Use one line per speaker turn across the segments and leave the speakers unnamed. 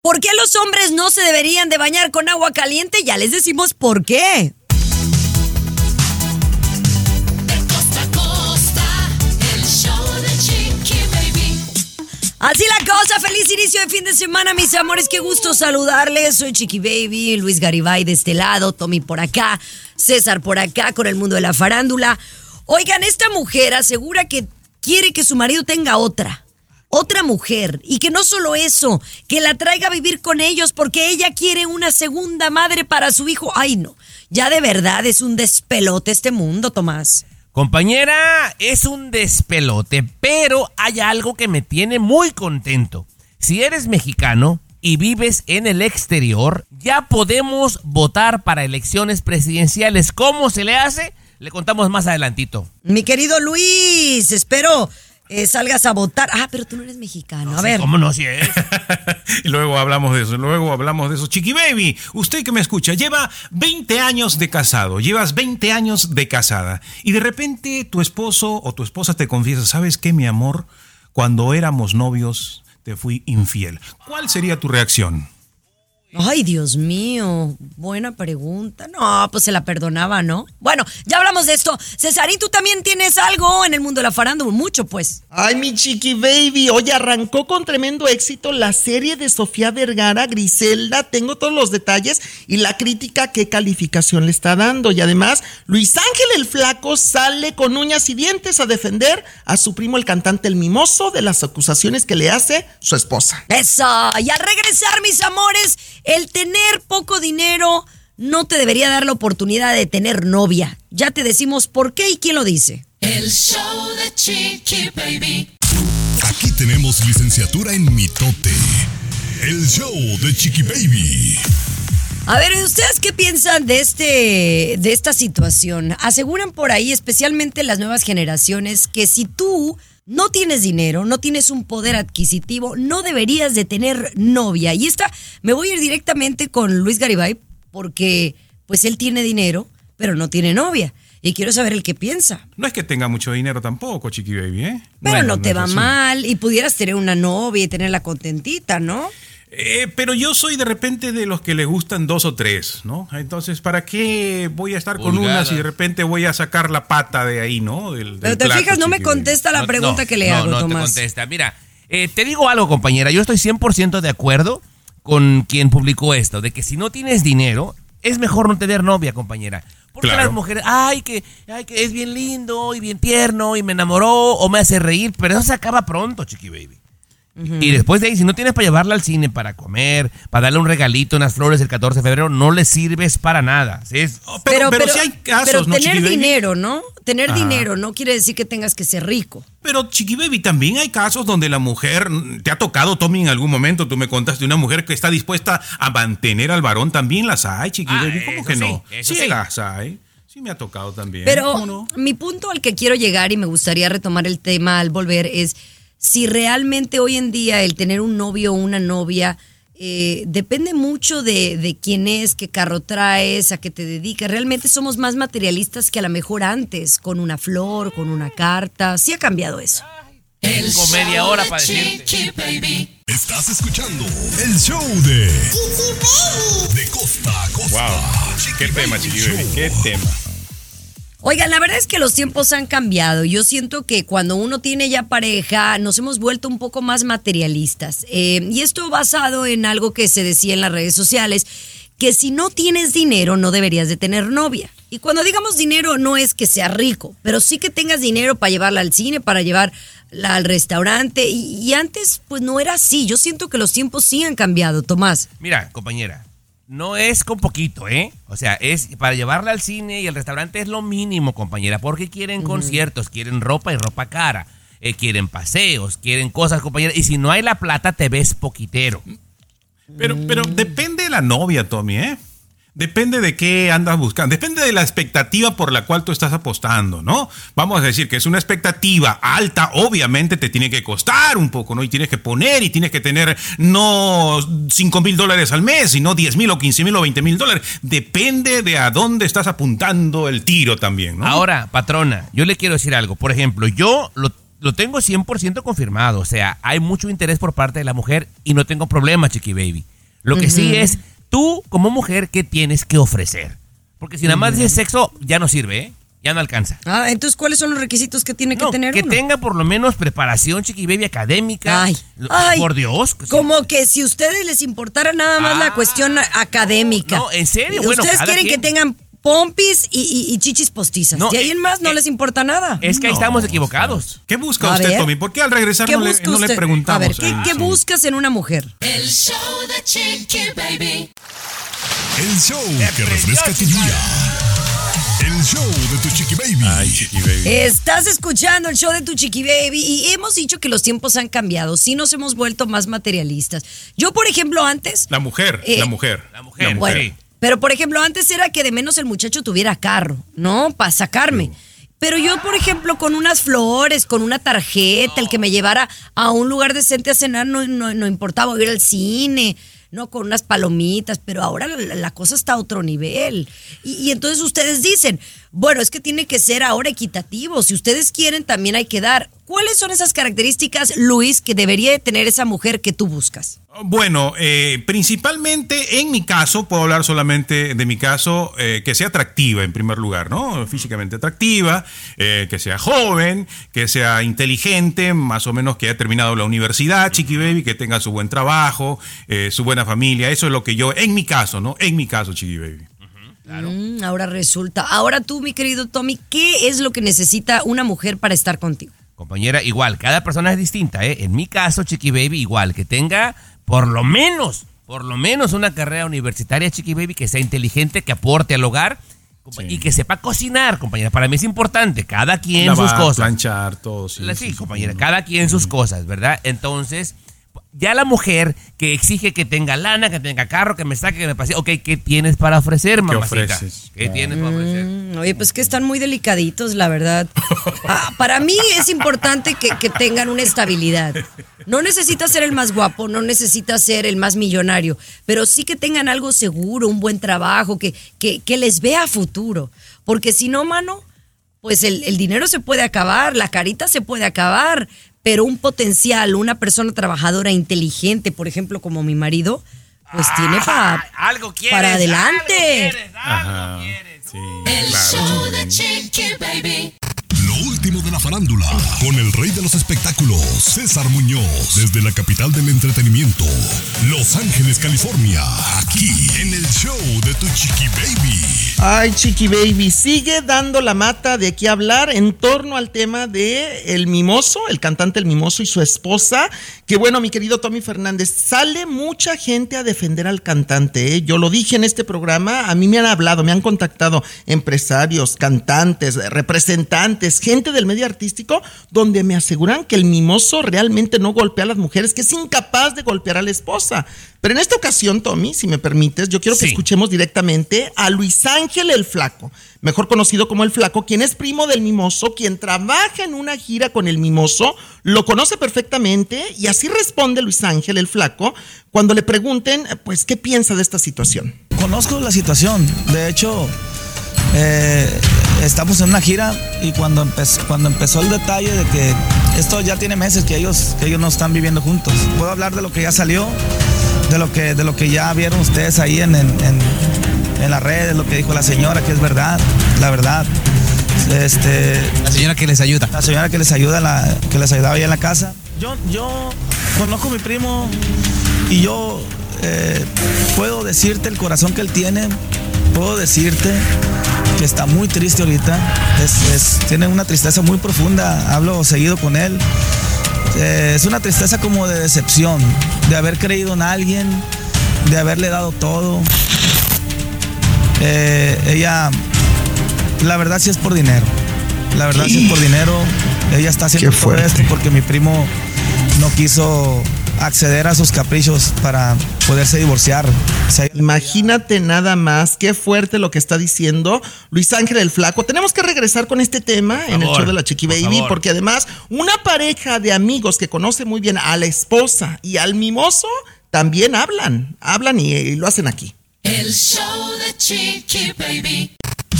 ¿Por qué los hombres no se deberían de bañar con agua caliente? Ya les decimos por qué. Así la cosa, feliz inicio de fin de semana, mis amores, qué gusto saludarles. Soy Chiqui Baby, Luis Garibay de este lado, Tommy por acá, César por acá con el mundo de la farándula. Oigan, esta mujer asegura que quiere que su marido tenga otra, otra mujer, y que no solo eso, que la traiga a vivir con ellos porque ella quiere una segunda madre para su hijo. Ay, no, ya de verdad es un despelote este mundo, Tomás.
Compañera, es un despelote, pero hay algo que me tiene muy contento. Si eres mexicano y vives en el exterior, ya podemos votar para elecciones presidenciales. ¿Cómo se le hace? Le contamos más adelantito.
Mi querido Luis, espero eh, salgas a votar. Ah, pero tú no eres mexicano. a ver.
¿Cómo no? Si es.
y luego hablamos de eso, luego hablamos de eso. Chiqui Baby, usted que me escucha, lleva 20 años de casado, llevas 20 años de casada y de repente tu esposo o tu esposa te confiesa, ¿sabes qué, mi amor? Cuando éramos novios te fui infiel. ¿Cuál sería tu reacción?
Ay, Dios mío, buena pregunta. No, pues se la perdonaba, ¿no? Bueno, ya hablamos de esto. Cesarín, tú también tienes algo en el mundo de la farándula, mucho pues.
Ay, mi chiqui baby, oye, arrancó con tremendo éxito la serie de Sofía Vergara, Griselda, tengo todos los detalles y la crítica qué calificación le está dando. Y además, Luis Ángel el Flaco sale con uñas y dientes a defender a su primo el cantante El Mimoso de las acusaciones que le hace su esposa.
Eso, y al regresar, mis amores, el tener poco dinero no te debería dar la oportunidad de tener novia. Ya te decimos por qué y quién lo dice.
El show de Chiqui Baby.
Aquí tenemos licenciatura en mitote. El show de Chiqui Baby.
A ver, ¿ustedes qué piensan de este de esta situación? Aseguran por ahí, especialmente las nuevas generaciones, que si tú no tienes dinero, no tienes un poder adquisitivo, no deberías de tener novia. Y esta, me voy a ir directamente con Luis Garibay porque pues él tiene dinero, pero no tiene novia. Y quiero saber el que piensa.
No es que tenga mucho dinero tampoco, Chiqui Baby, ¿eh?
Pero
Bueno,
no te va mal y pudieras tener una novia y tenerla contentita, ¿no?
Eh, pero yo soy de repente de los que le gustan dos o tres, ¿no? Entonces, ¿para qué voy a estar con una si de repente voy a sacar la pata de ahí, ¿no? Del-
Pero te
plato,
fijas, no me contesta la
No,
pregunta
no,
que le
no,
hago,
no
Tomás.
te contesta. Mira, eh, te digo algo, compañera. Yo estoy 100% de acuerdo con quien publicó esto, de que si no tienes dinero, es mejor no tener novia, compañera. Porque
Claro.
las mujeres, ay que, ay, que es bien lindo y bien tierno y me enamoró o me hace reír, pero eso se acaba pronto, chiqui baby. Y después de ahí, si no tienes para llevarla al cine, para comer, para darle un regalito, unas flores el 14 de febrero, no le sirves para nada. ¿sí?
Oh, Pero, pero, sí hay casos,
pero
¿no,
tener
Chiqui Baby?
dinero, ¿no? Tener
Ajá.
dinero no quiere decir que tengas que ser rico.
Pero Chiqui Baby, también hay casos donde la mujer, te ha tocado, Tommy, en algún momento, tú me contaste, una mujer que está dispuesta a mantener al varón, también las hay, Chiqui
Ah,
Baby, ¿cómo que
sí,
no? sí,
sí.
las hay. Sí me ha tocado también.
Pero mi punto al que quiero llegar y me gustaría retomar el tema al volver es si realmente hoy en día el tener un novio o una novia eh, depende mucho de, de quién es, qué carro traes, a qué te dedicas. Realmente somos más materialistas que a lo mejor antes, con una flor, con una carta. Sí ha cambiado eso.
Tengo media hora para decirte.
Chiqui Baby.
Estás escuchando el show de De costa a costa.
Wow, qué tema, Chiqui Baby, qué tema.
Oigan, la verdad es que los tiempos han cambiado. Yo siento que cuando uno tiene ya pareja, nos hemos vuelto un poco más materialistas. Eh, y esto basado en algo que se decía en las redes sociales, que si no tienes dinero no deberías de tener novia. Y cuando digamos dinero no es que sea rico, pero sí que tengas dinero para llevarla al cine, para llevarla al restaurante. Y, y antes pues no era así. Yo siento que los tiempos sí han cambiado, Tomás.
Mira, compañera, no es con poquito, ¿eh? O sea, es para llevarla al cine y al restaurante es lo mínimo, compañera, porque quieren conciertos, quieren ropa y ropa cara, eh, quieren paseos, quieren cosas, compañera, y si no hay la plata te ves poquitero.
Pero, pero depende de la novia, Tommy, ¿eh? Depende de qué andas buscando. Depende de la expectativa por la cual tú estás apostando, ¿no? Vamos a decir que es una expectativa alta, obviamente te tiene que costar un poco, ¿no? Y tienes que poner y tienes que tener no 5 mil dólares al mes, sino 10 mil o 15 mil o 20 mil dólares. Depende de a dónde estás apuntando el tiro también, ¿no?
Ahora, patrona, yo le quiero decir algo. Por ejemplo, yo lo, lo tengo 100% confirmado. O sea, hay mucho interés por parte de la mujer y no tengo problema, Chiqui Baby. Lo que sí es, tú como mujer, ¿qué tienes que ofrecer? Porque si nada más dices sexo, ya no sirve, ¿eh? Ya no alcanza.
Ah, entonces, ¿cuáles son los requisitos que tiene que tener
que
uno?
tenga por lo menos preparación, Chiqui Baby, académica.
Ay, ay,
por Dios. que sí.
Como que si ustedes les importara nada más
Ah,
la cuestión académica.
no, en serio, bueno,
Ustedes quieren
quien.
que tengan pompis y, y- y chichis postizas.
No,
y ahí en
eh,
más no
eh,
les importa nada.
Es que ahí
No,
estamos equivocados.
¿Qué busca
A
usted,
ver.
Tommy? ¿Por qué al regresar
¿Qué
no, le, no preguntamos?
A ver, ¿qué,
Ah,
qué
sí.
buscas en una mujer?
El show de Chiqui Baby.
El show que refresca tu día. El show de tu chiqui baby.
Ay, chiqui baby.
Estás escuchando el show de tu chiqui baby y hemos dicho que los tiempos han cambiado, sí nos hemos vuelto más materialistas. Yo, por ejemplo, antes...
La mujer,
Eh,
la mujer.
la mujer,
Bueno,
sí.
Pero por ejemplo, antes era que de menos el muchacho tuviera carro, ¿no? Para sacarme. Pero yo, por ejemplo, con unas flores, con una tarjeta, el que me llevara a un lugar decente a cenar, no, no, no importaba ir al cine, no con unas palomitas, pero ahora la, la cosa está a otro nivel. Y, y entonces ustedes dicen, bueno, es que tiene que ser ahora equitativo. Si ustedes quieren, también hay que dar. ¿Cuáles son esas características, Luis, que debería de tener esa mujer que tú buscas?
Bueno, eh, principalmente en mi caso, puedo hablar solamente de mi caso, eh, que sea atractiva en primer lugar, ¿no? Físicamente atractiva, eh, que sea joven, que sea inteligente, más o menos que haya terminado la universidad, chiqui baby, que tenga su buen trabajo, eh, su buena familia. Eso es lo que yo, en mi caso, ¿no? En mi caso, chiqui baby.
Mm, ahora resulta. Ahora tú, mi querido Tommy, ¿qué es lo que necesita una mujer para estar contigo?
Compañera, igual, cada persona es distinta, ¿eh? En mi caso, Chiqui Baby, igual, que tenga por lo menos, por lo menos una carrera universitaria, Chiqui Baby, que sea inteligente, que aporte al hogar y que sepa cocinar, compañera. Para mí es importante, cada quien
Lavar,
sus cosas.
planchar, todo. Sí, sí,
sí. compañera, cada quien sus cosas, ¿verdad? Entonces, ya la mujer que exige que tenga lana, que tenga carro, que me saque, que me pase, ok, ¿qué tienes para ofrecer, mamacita?
ofreces?
¿Qué tienes para ofrecer?
Mm, Oye, pues que están muy delicaditos, la verdad. Ah, para mí es importante que, que tengan una estabilidad. No necesita ser el más guapo, no necesita ser el más millonario, pero sí que tengan algo seguro, un buen trabajo, que, que, que les vea futuro. Porque si no, mano, pues el, el dinero se puede acabar, la carita se puede acabar, pero un potencial, una persona trabajadora inteligente, por ejemplo, como mi marido, pues tiene para,
algo quieres,
para
algo
adelante.
quieres, algo
Ajá.
quieres.
Sí,
El
claro,
show de. Chiqui Baby.
Lo último de la farándula, con el rey de los espectáculos, César Muñoz, desde la capital del entretenimiento, Los Ángeles, California, aquí en el show de tu chiqui baby.
Ay, Chiqui Baby, sigue dando la mata de qué hablar en torno al tema de El Mimoso, el cantante El Mimoso y su esposa. Que bueno, mi querido Tommy Fernández, sale mucha gente a defender al cantante. ¿eh? Yo lo dije en este programa, a mí me han hablado, me han contactado empresarios, cantantes, representantes, gente del medio artístico, donde me aseguran que El Mimoso realmente no golpea a las mujeres, que es incapaz de golpear a la esposa. Pero en esta ocasión, Tommy, si me permites, yo quiero que
Sí.
escuchemos directamente a Luis Ángel el Flaco, mejor conocido como el Flaco, quien es primo del Mimoso, quien trabaja en una gira con el Mimoso, lo conoce perfectamente y así responde Luis Ángel el Flaco cuando le pregunten, pues, ¿qué piensa de esta situación?
Conozco la situación. De hecho, eh, estamos en una gira y cuando empezó, cuando empezó el detalle de que esto ya tiene meses que ellos, que ellos no están viviendo juntos. Puedo hablar de lo que ya salió, de lo que, de lo que ya vieron ustedes ahí en, en, en, en las redes, lo que dijo la señora, que es verdad, la verdad. Este,
La señora que les ayuda.
la señora que les ayuda, la, que les ayudaba ahí en la casa. Yo, yo conozco a mi primo y yo eh, puedo decirte el corazón que él tiene, puedo decirte que está muy triste ahorita, es, es- tiene una tristeza muy profunda, hablo seguido con él. Eh, es una tristeza como de decepción, de haber creído en alguien, de haberle dado todo. Eh, ella, la verdad sí es por dinero. La verdad sí es por dinero. Ella está haciendo todo esto porque mi primo no quiso acceder a sus caprichos para poderse divorciar. O sea,
Imagínate nada más, qué fuerte lo que está diciendo Luis Ángel el Flaco. Tenemos que regresar con este tema en el show de la Chiqui
por
Baby,
favor.
porque además una pareja de amigos que conoce muy bien a la esposa y al mimoso también hablan, hablan y, y lo hacen aquí.
El show de Chiqui Baby.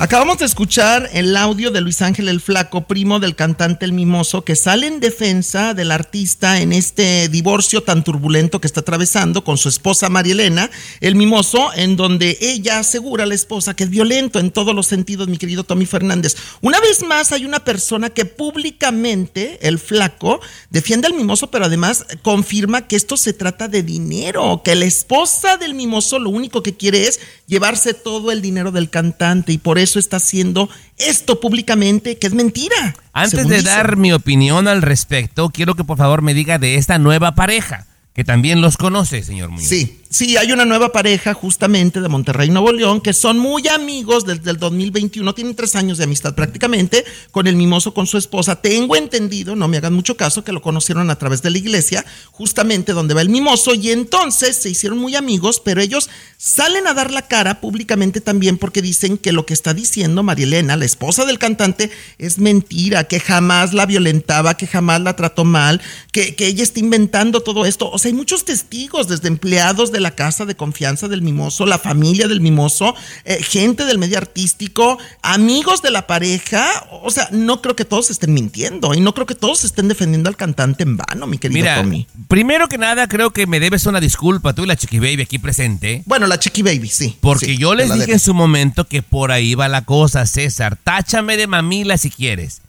Acabamos de escuchar el audio de Luis Ángel el Flaco, primo del cantante El Mimoso, que sale en defensa del artista en este divorcio tan turbulento que está atravesando con su esposa María Elena, El Mimoso, en donde ella asegura a la esposa que es violento en todos los sentidos, mi querido Tommy Fernández. Una vez más hay una persona que públicamente, el Flaco, defiende al Mimoso, pero además confirma que esto se trata de dinero, que la esposa del Mimoso lo único que quiere es llevarse todo el dinero del cantante y por eso está haciendo esto públicamente, que es mentira.
Antes de
dice.
dar mi opinión al respecto, quiero que por favor me diga de esta nueva pareja, que también los conoce, señor Muñoz.
Sí, sí, hay una nueva pareja justamente de Monterrey, Nuevo León, que son muy amigos desde el 2021, tienen tres años de amistad prácticamente, con el mimoso, con su esposa. Tengo entendido, no me hagan mucho caso, que lo conocieron a través de la iglesia, justamente donde va el mimoso, y entonces se hicieron muy amigos, pero ellos salen a dar la cara públicamente también porque dicen que lo que está diciendo María Elena, la esposa del cantante, es mentira, que jamás la violentaba, que jamás la trató mal, que, que ella está inventando todo esto. O sea, hay muchos testigos, desde empleados de la casa de confianza del mimoso, la familia del mimoso, eh, gente del medio artístico, amigos de la pareja. O sea, no creo que todos estén mintiendo y no creo que todos estén defendiendo al cantante en vano, mi querido
Mira,
Tommy.
primero que nada creo que me debes una disculpa, tú y la Chiqui Baby aquí presente.
Bueno, la Chiqui Baby, sí.
Porque
sí,
yo les dije en su momento que por ahí va la cosa, César. Táchame de mamila si quieres.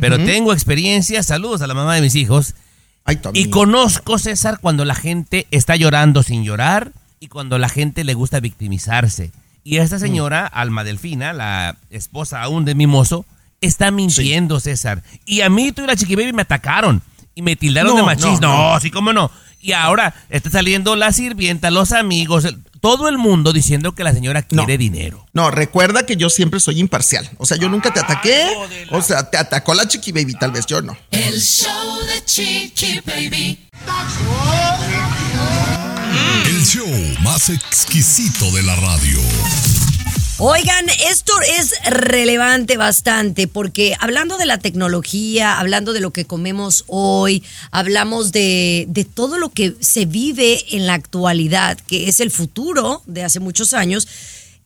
Pero tengo experiencia, saludos a la mamá de mis hijos.
Ay.
Y conozco, César, cuando la gente está llorando sin llorar y cuando la gente le gusta victimizarse. Y esta señora, Alma Delfina, la esposa aún de Mimoso, está mintiendo, César. Y a mí, tú y la Chiqui Baby me atacaron y me tildaron
No,
de machismo.
no,
No,
no.
sí, cómo no. Y ahora está saliendo la sirvienta, los amigos, el- todo el mundo diciendo que la señora quiere
No.
dinero.
No, recuerda que yo siempre soy imparcial. O sea, yo nunca te ataqué.
la-
O sea, te atacó la Chiqui Baby, tal vez yo no.
El show de Chiqui Baby.
El show más exquisito de la radio.
Oigan, esto es relevante bastante porque hablando de la tecnología, hablando de lo que comemos hoy, hablamos de, de todo lo que se vive en la actualidad, que es el futuro de hace muchos años,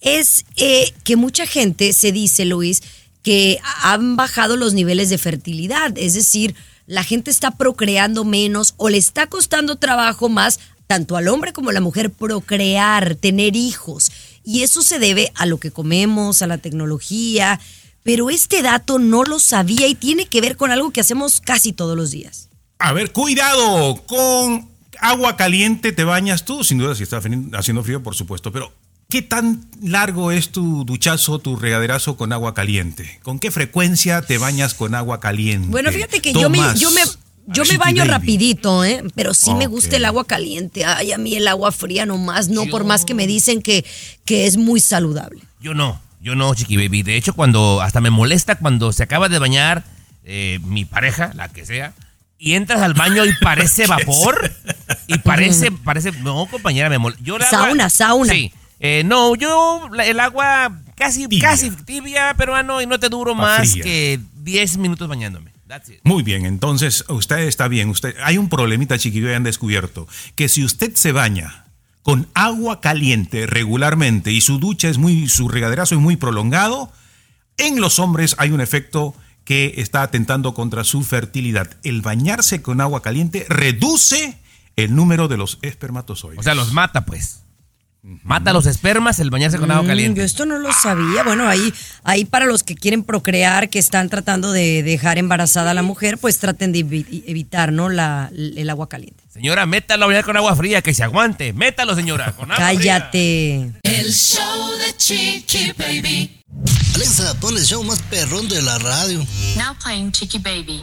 es eh, que mucha gente se dice, Luis, que han bajado los niveles de fertilidad, es decir, la gente está procreando menos o le está costando trabajo más tanto al hombre como a la mujer procrear, tener hijos. Y eso se debe a lo que comemos, a la tecnología. Pero este dato no lo sabía y tiene que ver con algo que hacemos casi todos los días.
A ver, cuidado con agua caliente te bañas tú, sin duda si está haciendo frío, por supuesto, pero ¿qué tan largo es tu duchazo, tu regaderazo con agua caliente? ¿Con qué frecuencia te bañas con agua caliente?
Bueno, fíjate que yo me,
Tomás,
yo me, yo me baño
Baby.
rapidito, ¿eh? Pero sí me gusta el agua caliente. Ay, a mí el agua fría nomás, no por más que me dicen que, que es muy saludable.
Yo no, yo no, Chiqui Baby. De hecho, cuando hasta me molesta cuando se acaba de bañar eh, mi pareja, la que sea, y entras al baño y parece vapor. y parece, parece. No, compañera, me molesta. Yo agua-
Sauna, sauna.
Sí. Eh, no, yo la- el agua casi
Tibia.
casi tibia, peruano, y no te duro más
fría.
que 10 minutos bañándome.
Muy bien, entonces usted está bien. Usted, hay un problemita, chiquillo, y han descubierto que si usted se baña con agua caliente regularmente y su ducha es muy, su regaderazo es muy prolongado, en los hombres hay un efecto que está atentando contra su fertilidad. El bañarse con agua caliente reduce el número de los espermatozoides.
O sea, los mata, pues. Mata los espermas el bañarse con agua
Mm,
caliente.
Yo esto no lo sabía. Bueno, ahí, ahí para los que quieren procrear, que están tratando de dejar embarazada a la mujer, pues traten de evi- evitar, ¿no? La, el agua caliente.
Señora, métalo a bañar con agua fría, que se aguante. Métalo, señora, con agua fría.
Cállate.
El show de Chiqui Baby.
Alexa, pon el show más perrón de la radio.
Now playing Chicky Baby.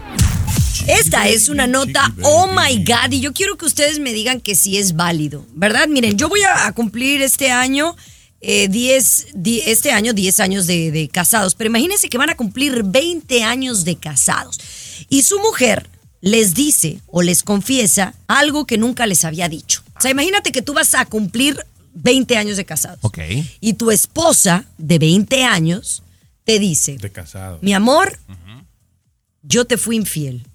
Esta es una nota, oh my God, y yo quiero que ustedes me digan que sí es válido, ¿verdad? Miren, yo voy a, cumplir este año eh, 10, di- este año 10 años de, de casados, pero imagínense que van a cumplir 20 años de casados. Y su mujer les dice o les confiesa algo que nunca les había dicho. O sea, imagínate que tú vas a cumplir 20 años de casados.
Ok.
Y tu esposa de 20 años te dice,
De casado.
mi amor, yo te fui infiel.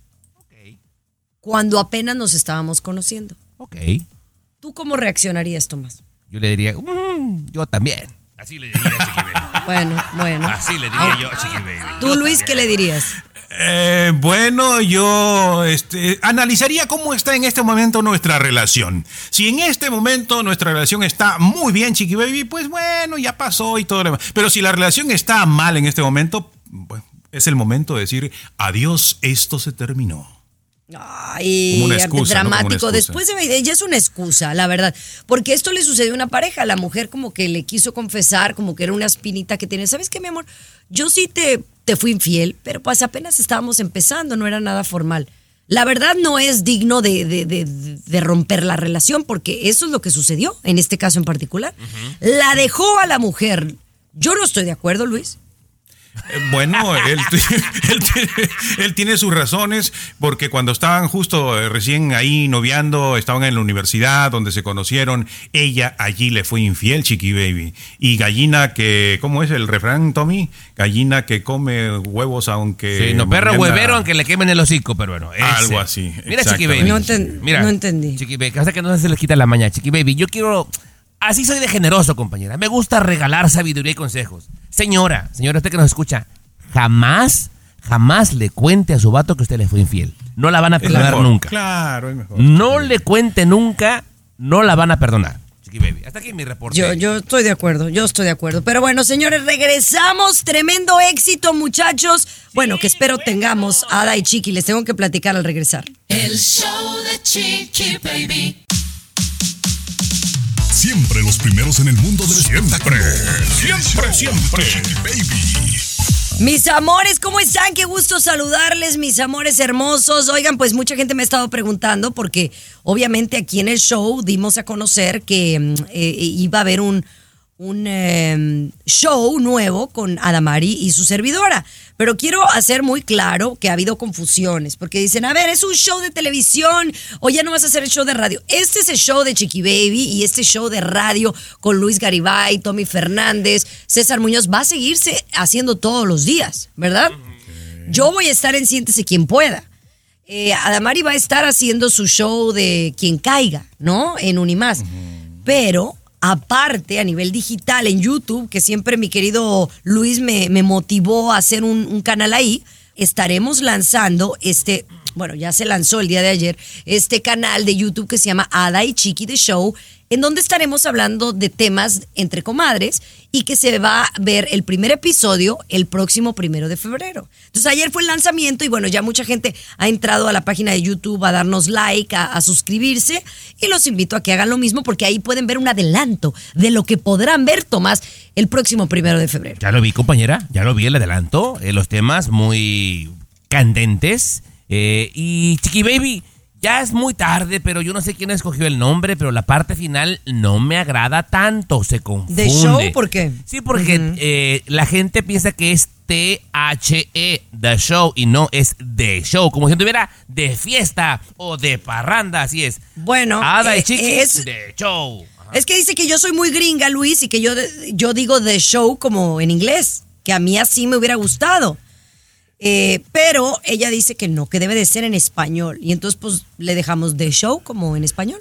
Cuando apenas nos estábamos conociendo.
Ok.
¿Tú cómo reaccionarías, Tomás?
Yo le diría, "Mm, yo también. Así le diría a Chiqui Baby.
Bueno, bueno.
Así le diría yo a Chiqui Baby.
¿Tú, Luis, qué le dirías?
Eh, bueno, yo este, analizaría cómo está en este momento nuestra relación. Si en este momento nuestra relación está muy bien, Chiqui Baby, pues bueno, ya pasó y todo lo demás. Pero si la relación está mal en este momento, es el momento de decir, adiós, esto se terminó.
Ay,
Como una excusa,
dramático. Después de ella es una excusa, la verdad. Porque esto le sucedió a una pareja. La mujer como que le quiso confesar, como que era una espinita que tiene. ¿Sabes qué, mi amor? Yo sí te, te fui infiel, pero pues apenas estábamos empezando, no era nada formal. La verdad no es digno de, de- de- de romper la relación, porque eso es lo que sucedió en este caso en particular. La dejó a la mujer. Yo no estoy de acuerdo, Luis.
Bueno, él, él tiene, él tiene sus razones porque cuando estaban justo eh, recién ahí noviando, estaban en la universidad donde se conocieron, ella allí le fue infiel, Chiqui Baby. Y gallina que, ¿cómo es el refrán, Tommy? Gallina que come huevos aunque...
Sí, no, perro huevero aunque le quemen el hocico, pero bueno. ese.
Algo así,
Mira, Chiqui Baby.
No enten-
Mira,
no entendí.
Chiqui Baby, hasta que no se les quita la maña. Chiqui Baby, yo quiero... Así soy de generoso, compañera. Me gusta regalar sabiduría y consejos. Señora, señora, usted que nos escucha, jamás, jamás le cuente a su vato que usted le fue infiel. No la van a perdonar
mejor.
nunca.
Claro, es mejor.
No le cuente nunca, no la van a perdonar. Chiqui Baby, hasta aquí mi reporte.
Yo, yo estoy de acuerdo, yo estoy de acuerdo. Pero bueno, señores, regresamos. Tremendo éxito, muchachos. Bueno, que espero tengamos a Ada y Chiqui. Les tengo que platicar al regresar.
El show de Chiqui Baby.
Siempre los primeros en el mundo del espectáculo. Siempre, siempre. Chiqui Baby.
Mis amores, ¿cómo están? Qué gusto saludarles, mis amores hermosos. Oigan, pues mucha gente me ha estado preguntando porque obviamente aquí en el show dimos a conocer que mm, eh, iba a haber un, un eh, show nuevo con Adamari y su servidora. Pero quiero hacer muy claro que ha habido confusiones, porque dicen, a ver, es un show de televisión o ya no vas a hacer el show de radio. Este es el show de Chiqui Baby y este show de radio con Luis Garibay, Tommy Fernández, César Muñoz va a seguirse haciendo todos los días, ¿verdad? Yo voy a estar en Siéntese quien pueda. Eh, Adamari va a estar haciendo su show de quien caiga, ¿no? En Unimás. Pero aparte, a nivel digital, en YouTube, que siempre mi querido Luis me, motivó a hacer un, un canal ahí, estaremos lanzando este, bueno, ya se lanzó el día de ayer, este canal de YouTube que se llama Ada y Chiqui The Show, en donde estaremos hablando de temas entre comadres y que se va a ver el primer episodio el próximo primero de febrero. Entonces ayer fue el lanzamiento y bueno, ya mucha gente ha entrado a la página de YouTube a darnos like, a, suscribirse y los invito a que hagan lo mismo porque ahí pueden ver un adelanto de lo que podrán ver, Tomás, el próximo primero de febrero.
Ya lo vi, compañera. Ya lo vi el adelanto. eh, los temas muy candentes. eh, y Chiqui Baby, ya es muy tarde, pero yo no sé quién escogió el nombre, pero la parte final no me agrada tanto. Se confunde.
¿De show? ¿Por qué?
Sí, porque eh, la gente piensa que es T-H-E, The Show, y no es The Show. Como si tuviera de fiesta o de parranda, así es.
Bueno,
Ada y
eh,
Chiqui,
es-
The Show.
Es que dice que yo soy muy gringa, Luis, y que yo, yo digo The Show como en inglés, que a mí así me hubiera gustado. Eh, pero ella dice que no, que debe de ser en español. Y entonces pues le dejamos The Show como en español.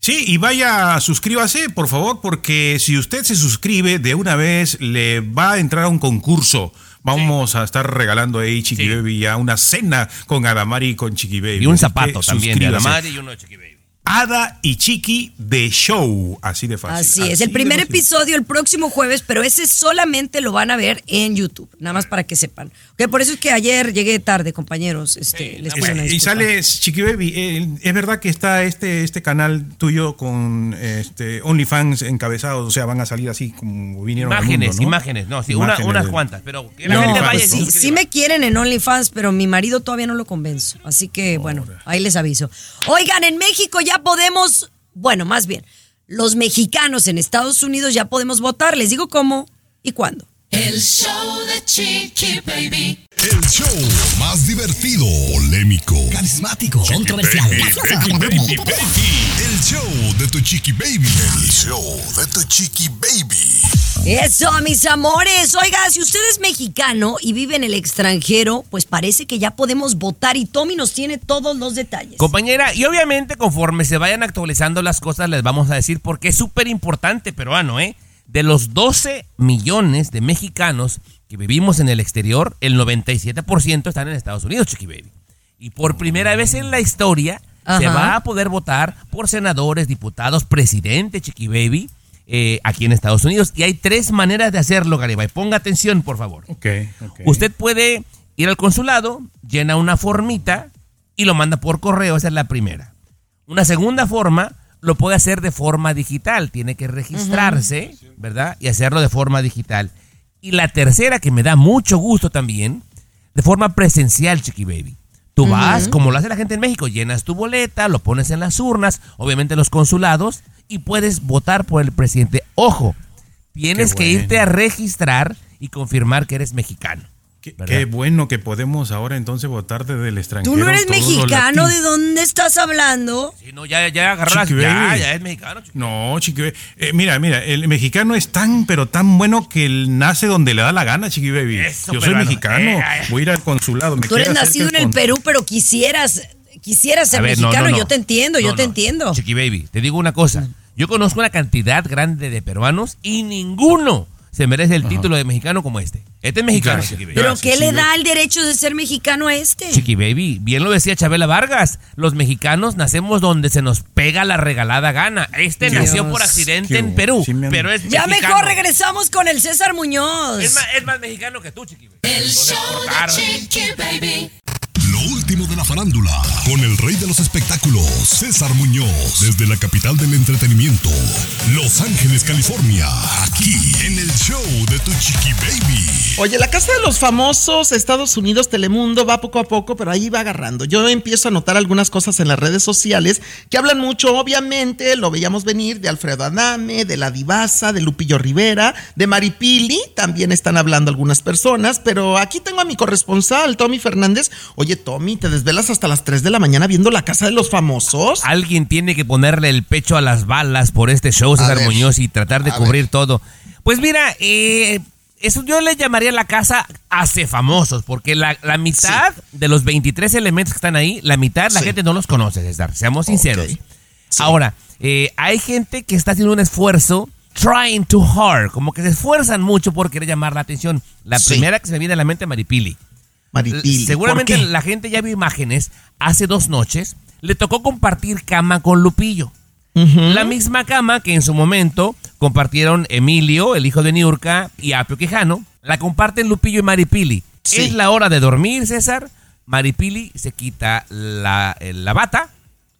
Sí, y vaya, suscríbase, por favor, porque si usted se suscribe de una vez, le va a entrar a un concurso. Vamos a estar regalando ahí, Chiqui
Sí.
Baby, ya una cena con Adamari y con Chiqui Baby.
Y un zapato también de. Adamari y uno de Chiqui Baby.
Ada y Chiqui de Show. Así de fácil.
Así es, el primer episodio el próximo jueves, pero ese solamente lo van a ver en YouTube, nada más para que sepan. Ok, por eso es que ayer llegué tarde, compañeros. Este, les pido una
Y
disculpa.
sale Chiqui Baby. eh, es verdad que está este, este canal tuyo con este, OnlyFans encabezados. O sea, van a salir así como vinieron al
Imágenes,
mundo, ¿no?
imágenes. No, sí, una- unas
de-
cuantas. Pero que la
No,
gente vaya
sí me quieren en OnlyFans, pero mi marido todavía no lo convenzo. Así que, bueno, ahí les aviso. Oigan, en México ya podemos, bueno, más bien, los mexicanos en Estados Unidos ya podemos votar. Les digo cómo y cuándo.
El show de Chiqui Baby.
El show más divertido, polémico,
Carismático, controversial.
el show de tu chiqui baby. El show de tu chiqui baby.
Eso, mis amores. Oiga, si usted es mexicano y vive en el extranjero, pues parece que ya podemos votar y Tommy nos tiene todos los detalles.
Compañera, y obviamente conforme se vayan actualizando las cosas les vamos a decir porque es súper importante, peruano, ¿eh? De los 12 millones de mexicanos que vivimos en el exterior, el 97% están en Estados Unidos, Chiqui Baby. Y por primera vez en la historia se va a poder votar por senadores, diputados, presidente, Chiqui Baby, eh, aquí en Estados Unidos. Y hay tres maneras de hacerlo, Garibay. Ponga atención, por favor. Usted puede ir al consulado, llena una formita y lo manda por correo, esa es la primera. Una segunda forma lo puede hacer de forma digital, tiene que registrarse, ¿verdad? Y hacerlo de forma digital. Y la tercera, que me da mucho gusto también, de forma presencial, Chiqui Baby. Tú vas, como lo hace la gente en México, llenas tu boleta, lo pones en las urnas, obviamente en los consulados, y puedes votar por el presidente. Ojo, tienes que irte a registrar y confirmar que eres mexicano.
Qué, bueno que podemos ahora entonces votar desde el extranjero.
Tú no eres mexicano. ¿de dónde estás hablando?
Sí, no, ya, ya
Chiqui
ya, ya es mexicano. chiqui.
No, Chiqui Baby. Eh, mira, mira, el mexicano es tan, pero tan bueno que él nace donde le da la gana, Chiqui Baby.
Eso,
Yo soy
peruano.
mexicano.
Eh, ay.
Voy a ir al consulado. me
Tú eres nacido en el
con-
Perú, pero quisieras, quisieras ser
ver,
mexicano.
no, no.
Yo te entiendo, yo te
no.
entiendo.
Chiqui Baby, te digo una cosa. Yo conozco una cantidad grande de peruanos y ninguno se merece el título de mexicano como este. Este es mexicano,
Gracias.
Chiqui Baby.
Pero
Gracias,
¿qué le da el derecho de ser mexicano a este?
Chiqui Baby, bien lo decía Chabela Vargas. Los mexicanos nacemos donde se nos pega la regalada gana. Este
Dios.
nació por accidente en. Perú,
Sí me han-
pero es
Ya
mexicano.
mejor regresamos con el César Muñoz.
Es más, es más mexicano que tú, Chiqui Baby.
El show de Chiqui Baby.
Lo último de la farándula, con el rey de los espectáculos, César Muñoz, desde la capital del entretenimiento, Los Ángeles, California, aquí en el show de tu chiqui baby.
Oye, la casa de los famosos, Estados Unidos, Telemundo, va poco a poco, pero ahí va agarrando. Yo empiezo a notar algunas cosas en las redes sociales que hablan mucho, obviamente, lo veíamos venir, de Alfredo Adame, de la Divasa, de Lupillo Rivera, de Maripili, también están hablando algunas personas, pero aquí tengo a mi corresponsal, Tommy Fernández. Oye, Tommy, ¿te desvelas hasta las 3 de la mañana viendo la casa de los famosos?
Alguien tiene que ponerle el pecho a las balas por este show, César
ver.
Muñoz, y tratar de cubrir todo. Pues mira, eh, eso yo le llamaría la casa hace famosos, porque la, la mitad de los 23 elementos que están ahí, la mitad la
Sí.
gente no los conoce, César, seamos sinceros.
Sí.
Ahora, eh, hay gente que está haciendo un esfuerzo, trying too hard, como que se esfuerzan mucho por querer llamar la atención. La
Sí.
primera que se me viene a la mente Maripili.
Maripili.
Seguramente la gente ya vio imágenes. Hace dos noches le tocó compartir cama con Lupillo. La misma cama que en su momento compartieron Emilio, el hijo de Niurka, y Apio Quijano. La comparten Lupillo y Maripili.
Sí.
Es la hora de dormir, César. Maripili se quita la, eh, la bata,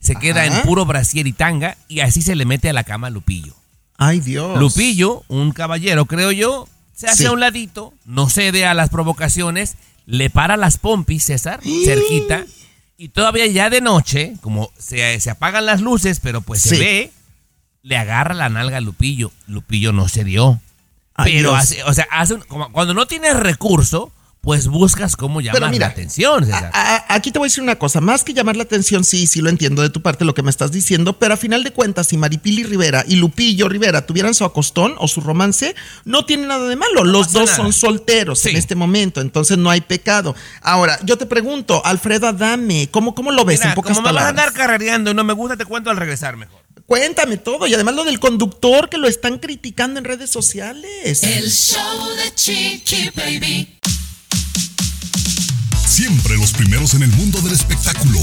se queda en puro brasier y tanga, y así se le mete a la cama a Lupillo.
Ay, Dios.
Lupillo, un caballero, creo yo, se hace
Sí.
a un ladito, no cede a las provocaciones, le para las pompis, César, cerquita, y todavía ya de noche, como se, se apagan las luces, pero pues se ve, le agarra la nalga a Lupillo. Lupillo no se dio.
Ay,
pero
Dios.
hace, o sea, hace un- como cuando no tienes recurso, pues buscas cómo llamar
mira,
la atención, César.
A- a- aquí te voy a decir una cosa, más que llamar la atención, sí, sí lo entiendo de tu parte lo que me estás diciendo, pero a final de cuentas, si Maripili Rivera y Lupillo Rivera tuvieran su acostón o su romance, no tiene nada de malo. Los dos
nada.
son solteros
Sí.
en este momento, entonces no hay pecado. Ahora, yo te pregunto, Alfredo Adame, ¿cómo, cómo lo ves
Mira,
en pocas
como me vas a
palabras?
andar carrereando y no me gusta, te cuento al regresar mejor.
Cuéntame todo y además lo del conductor que lo están criticando en redes sociales.
El show de Chiqui Baby.
Siempre los primeros en el mundo del espectáculo.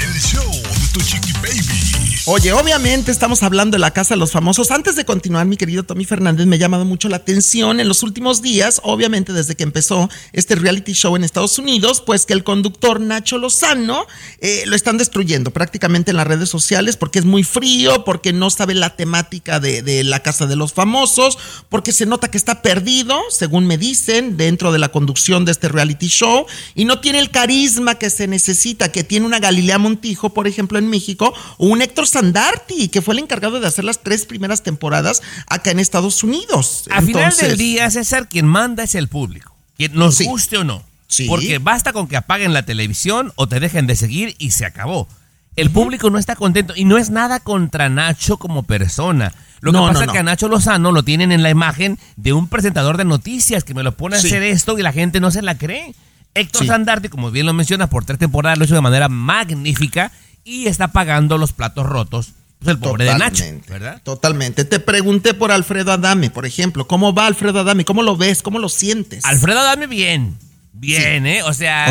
El show de tu chiqui baby.
Oye, obviamente estamos hablando de la Casa de los Famosos. Antes de continuar, mi querido Tommy Fernández, me ha llamado mucho la atención en los últimos días, obviamente desde que empezó este reality show en Estados Unidos, pues que el conductor Nacho Lozano eh, lo están destruyendo prácticamente en las redes sociales porque es muy frío, porque no sabe la temática de, la Casa de los Famosos, porque se nota que está perdido, según me dicen, dentro de la conducción de este reality show y no tiene el carisma que se necesita, que tiene una Galilea Montijo, por ejemplo, en México, o un Héctor Sandarti, que fue el encargado de hacer las tres primeras temporadas acá en Estados Unidos.
A final del día, César, quien manda es el público. Quien nos
Sí.
guste o no.
Sí.
Porque basta con que apaguen la televisión o te dejen de seguir y se acabó. El público no está contento y no es nada contra Nacho como persona. Lo que
No,
pasa
no,
es que a Nacho Lozano lo tienen en la imagen de un presentador de noticias que me lo pone a
Sí.
hacer esto y la gente no se la cree. Héctor
Sí.
Sandarti, como bien lo menciona, por tres temporadas lo hizo de manera magnífica y está pagando los platos rotos. Pues el pobre de Nacho,
Totalmente,
¿verdad?
Totalmente. Te pregunté por Alfredo Adame, por ejemplo. ¿Cómo va Alfredo Adame? ¿Cómo lo ves? ¿Cómo lo sientes?
Alfredo Adame bien. Bien, ¿eh? O sea.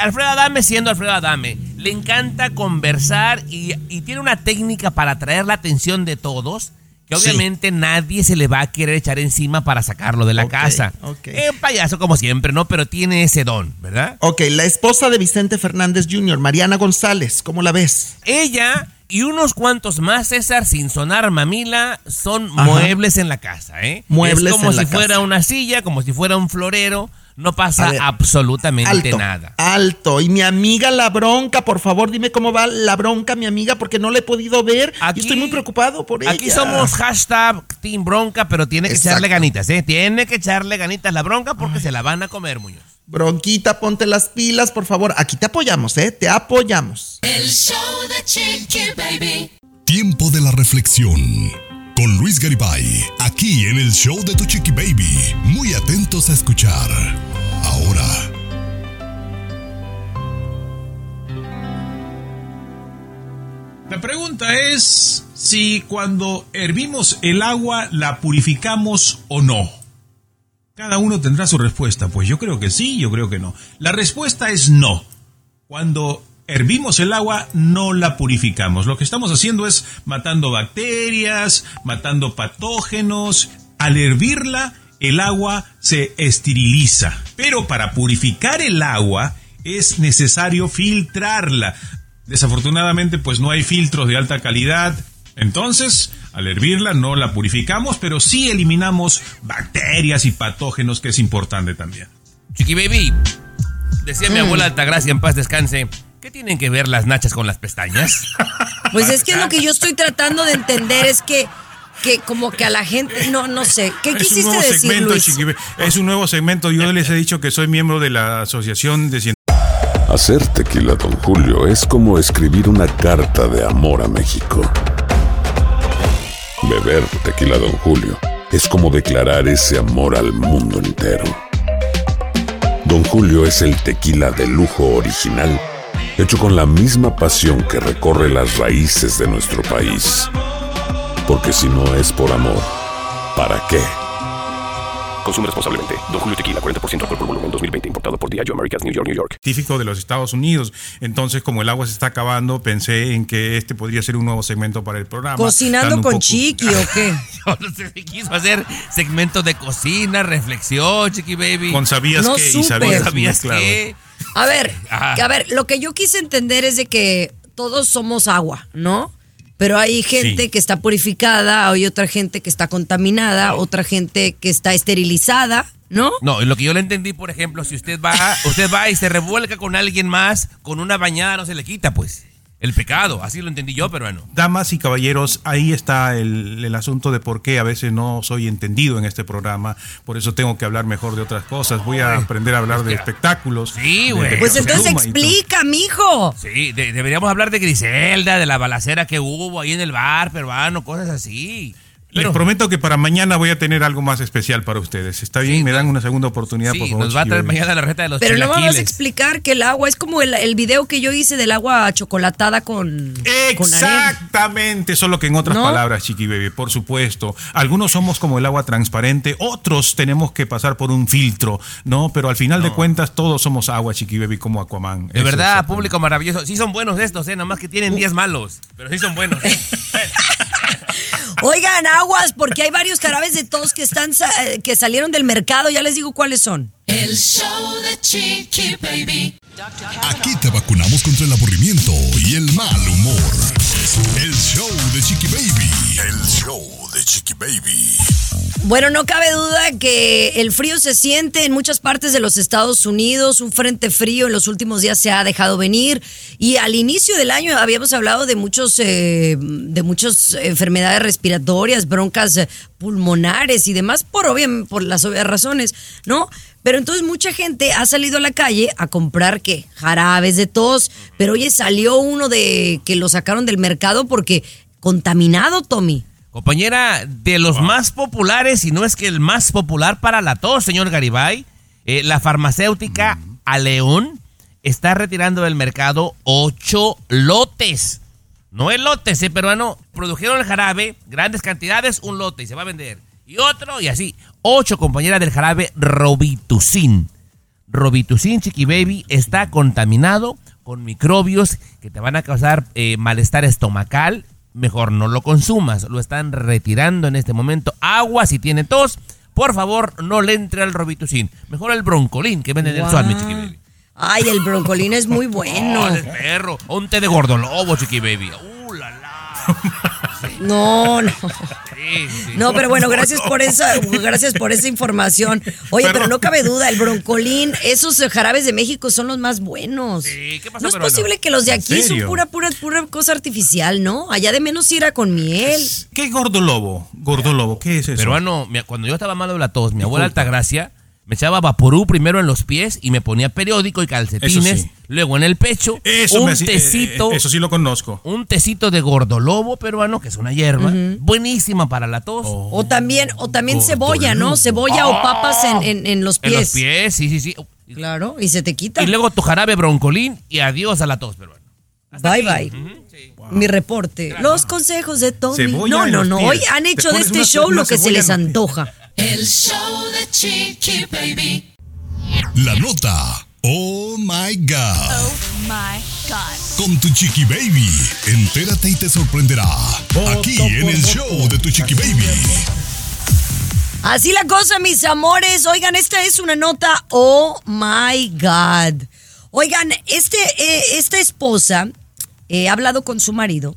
Alfredo Adame siendo Alfredo Adame, le encanta conversar y, y tiene una técnica para atraer la atención de todos, que
Sí.
obviamente nadie se le va a querer echar encima para sacarlo de la casa.
ok.
Es un payaso como siempre, ¿no? Pero tiene ese don, ¿verdad?
Ok, la esposa de Vicente Fernández Jr., Mariana González, ¿cómo la ves?
Ella y unos cuantos más, César, sin sonar mamila, son
Ajá.
muebles en la casa, ¿eh?
Muebles
es como
en la
si fuera
casa.
una silla, como si fuera un florero, no pasa
ver,
absolutamente
Alto,
nada.
alto. Y mi amiga La Bronca, por favor, dime cómo va La Bronca, mi amiga, porque no la he podido ver.
Aquí-
y estoy muy preocupado por ella.
Aquí somos hashtag Team Bronca, pero tiene que
Exacto.
echarle ganitas, ¿eh? Tiene que echarle ganitas la bronca porque se la van a comer, Muñoz.
Bronquita, ponte las pilas, por favor. Aquí te apoyamos, ¿eh? Te apoyamos.
El show de Chiqui Baby.
Tiempo de la reflexión. Con Luis Garibay, aquí en el show de Tu Chiqui Baby. Muy atentos a escuchar. Ahora.
La pregunta es si cuando hervimos el agua la purificamos o no. Cada uno tendrá su respuesta. Pues yo creo que sí, yo creo que no. La respuesta es no. Cuando hervimos el agua no la purificamos. Lo que estamos haciendo es matando bacterias, matando patógenos. Al hervirla, el agua se esteriliza. Pero para purificar el agua es necesario filtrarla. Desafortunadamente, pues no hay filtros de alta calidad. Entonces, al hervirla no la purificamos, pero sí eliminamos bacterias y patógenos, que es importante también.
Chiqui Baby, decía mi abuela Altagracia en paz descanse, ¿qué tienen que ver las nachas con las pestañas?
Pues es que lo que yo estoy tratando de entender es que, que como que a la gente, no, no sé, ¿qué
Es un
quisiste
nuevo
decir,
segmento,
Luis?
Chiqui. Es un nuevo segmento. Yo les he dicho que soy miembro de la Asociación de Científicos.
Hacer tequila, Don Julio, es como escribir una carta de amor a México. Beber tequila, Don Julio, es como declarar ese amor al mundo entero. Don Julio es el tequila de lujo original, hecho con la misma pasión que recorre las raíces de nuestro país. Porque si no es por amor, ¿para qué?
Consume responsablemente. Don Julio Tequila, 40% alcohol por volumen, 2020. Importado por Diageo Americas, New York, New York.
de los Estados Unidos. Entonces, como el agua se está acabando, pensé en que este podría ser un nuevo segmento para el programa.
¿Cocinando con
poco-
Chiqui o qué?
Yo no sé si quiso hacer segmentos de cocina, reflexión, Chiqui Baby.
Con sabías
No
que y sabías,
¿Sabías
claro.
A ver,
Ajá.
a ver, lo que yo quise entender es de que todos somos agua, ¿no? Pero hay gente
Sí.
que está purificada, hay otra gente que está contaminada, otra gente que está esterilizada, ¿no?
No, y lo que yo le entendí, por ejemplo, si usted va, usted va y se revuelca con alguien más, con una bañada no se le quita, pues. El pecado, así lo entendí yo, pero bueno.
Damas y caballeros, ahí está el, el asunto de por qué a veces no soy entendido en este programa. Por eso tengo que hablar mejor de otras cosas. Voy a aprender a hablar de espectáculos.
Sí, güey.
Pues entonces explica, mijo.
Sí, de- deberíamos hablar de Griselda, de la balacera que hubo ahí en el bar peruano, cosas así.
Les prometo que para mañana voy a tener algo más especial para ustedes. ¿Está bien? ¿Me dan una segunda oportunidad, por
Sí,
favor?
nos va a traer mañana la receta de los
Pero no vas a explicar que el agua es como el, el video que yo hice del agua chocolatada con, con.
Exactamente, solo que en otras
¿No?
palabras, Chiqui Baby, por supuesto. Algunos somos como el agua transparente, otros tenemos que pasar por un filtro, ¿no? Pero al final de cuentas todos somos agua, Chiqui Baby, como Aquaman.
De
Eso
verdad, público maravilloso. Sí son buenos estos, ¿eh? Nada más que tienen días malos. Pero sí son buenos.
Oigan, aguas, porque hay varios jarabes de tos que están eh, que salieron del mercado. Ya les digo cuáles son.
El show de Chiqui Baby.
Aquí te vacunamos contra el aburrimiento y el mal humor. El show de Chiqui Baby. El show de Chiqui Baby.
Bueno, no cabe duda que el frío se siente en muchas partes de los Estados Unidos. Un frente frío en los últimos días se ha dejado venir. Y al inicio del año habíamos hablado de muchos, eh, de muchas enfermedades respiratorias, broncas eh, pulmonares y demás, por obvia- por las obvias razones, ¿no? Pero entonces mucha gente ha salido a la calle a comprar qué, jarabes de tos. Pero oye, salió uno de que lo sacaron del mercado porque contaminado, Tommy.
Compañera, de los más populares, y no es que el más popular para la tos, señor Garibay, eh, la farmacéutica Aleón está retirando del mercado ocho lotes. No elotes, eh, peruano. Produjeron el jarabe, grandes cantidades, un lote y se va a vender. Y otro, y así. Ocho compañeras del jarabe Robitussin. Robitussin, Chiqui Baby, está contaminado con microbios que te van a causar eh, malestar estomacal. Mejor no lo consumas. Lo están retirando en este momento. Agua si tiene tos. Por favor, no le entre al Robitussin. Mejor el broncolín que venden en el. Suami, Chiqui Baby.
Ay, el broncolín es muy bueno.
Oh, es perro. Un té de gordolobo, Chiqui Baby. Uh.
No, no.
Sí, sí.
No, pero bueno, gracias por esa, gracias por esa información. Oye, pero no cabe duda, el broncolín, esos jarabes de México son los más buenos.
Sí, ¿qué pasó,
no es
peruano?
posible que los de
¿En
aquí son pura, pura, pura cosa artificial, ¿no? Allá de menos irá con miel.
¿Qué es gordolobo? Gordolobo, ¿qué es eso?
Peruano, cuando yo estaba malo de la tos, mi abuela Altagracia me echaba vaporú primero en los pies y me ponía periódico y calcetines,
Eso sí.
luego en el pecho,
Eso
un
me eh,
tecito,
eh, eso sí lo conozco.
un tecito de gordolobo peruano, que es una hierba, buenísima para la tos.
O también, o también cebolla, ¿no? Cebolla o papas en, en- en los
En
pies.
los pies, sí, sí, sí.
Claro, y se te quita.
Y luego tu jarabe broncolín y adiós a la tos peruano.
Bye bye. Mi reporte. Los consejos de Tommy.
Cebolla
No,
en
no, no.
pies.
Hoy han hecho de este
una-
show
una
lo que se les
en
antoja.
El show de Chiqui Baby.
La nota. Oh my God.
Oh my God.
Con tu Chiqui Baby. Entérate y te sorprenderá. Aquí en el show de tu Chiqui Baby.
Así la cosa, mis amores. Oigan, esta es una nota. Oh my God. Oigan, este, eh, esta esposa eh, ha hablado con su marido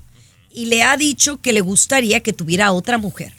y le ha dicho que le gustaría que tuviera otra mujer.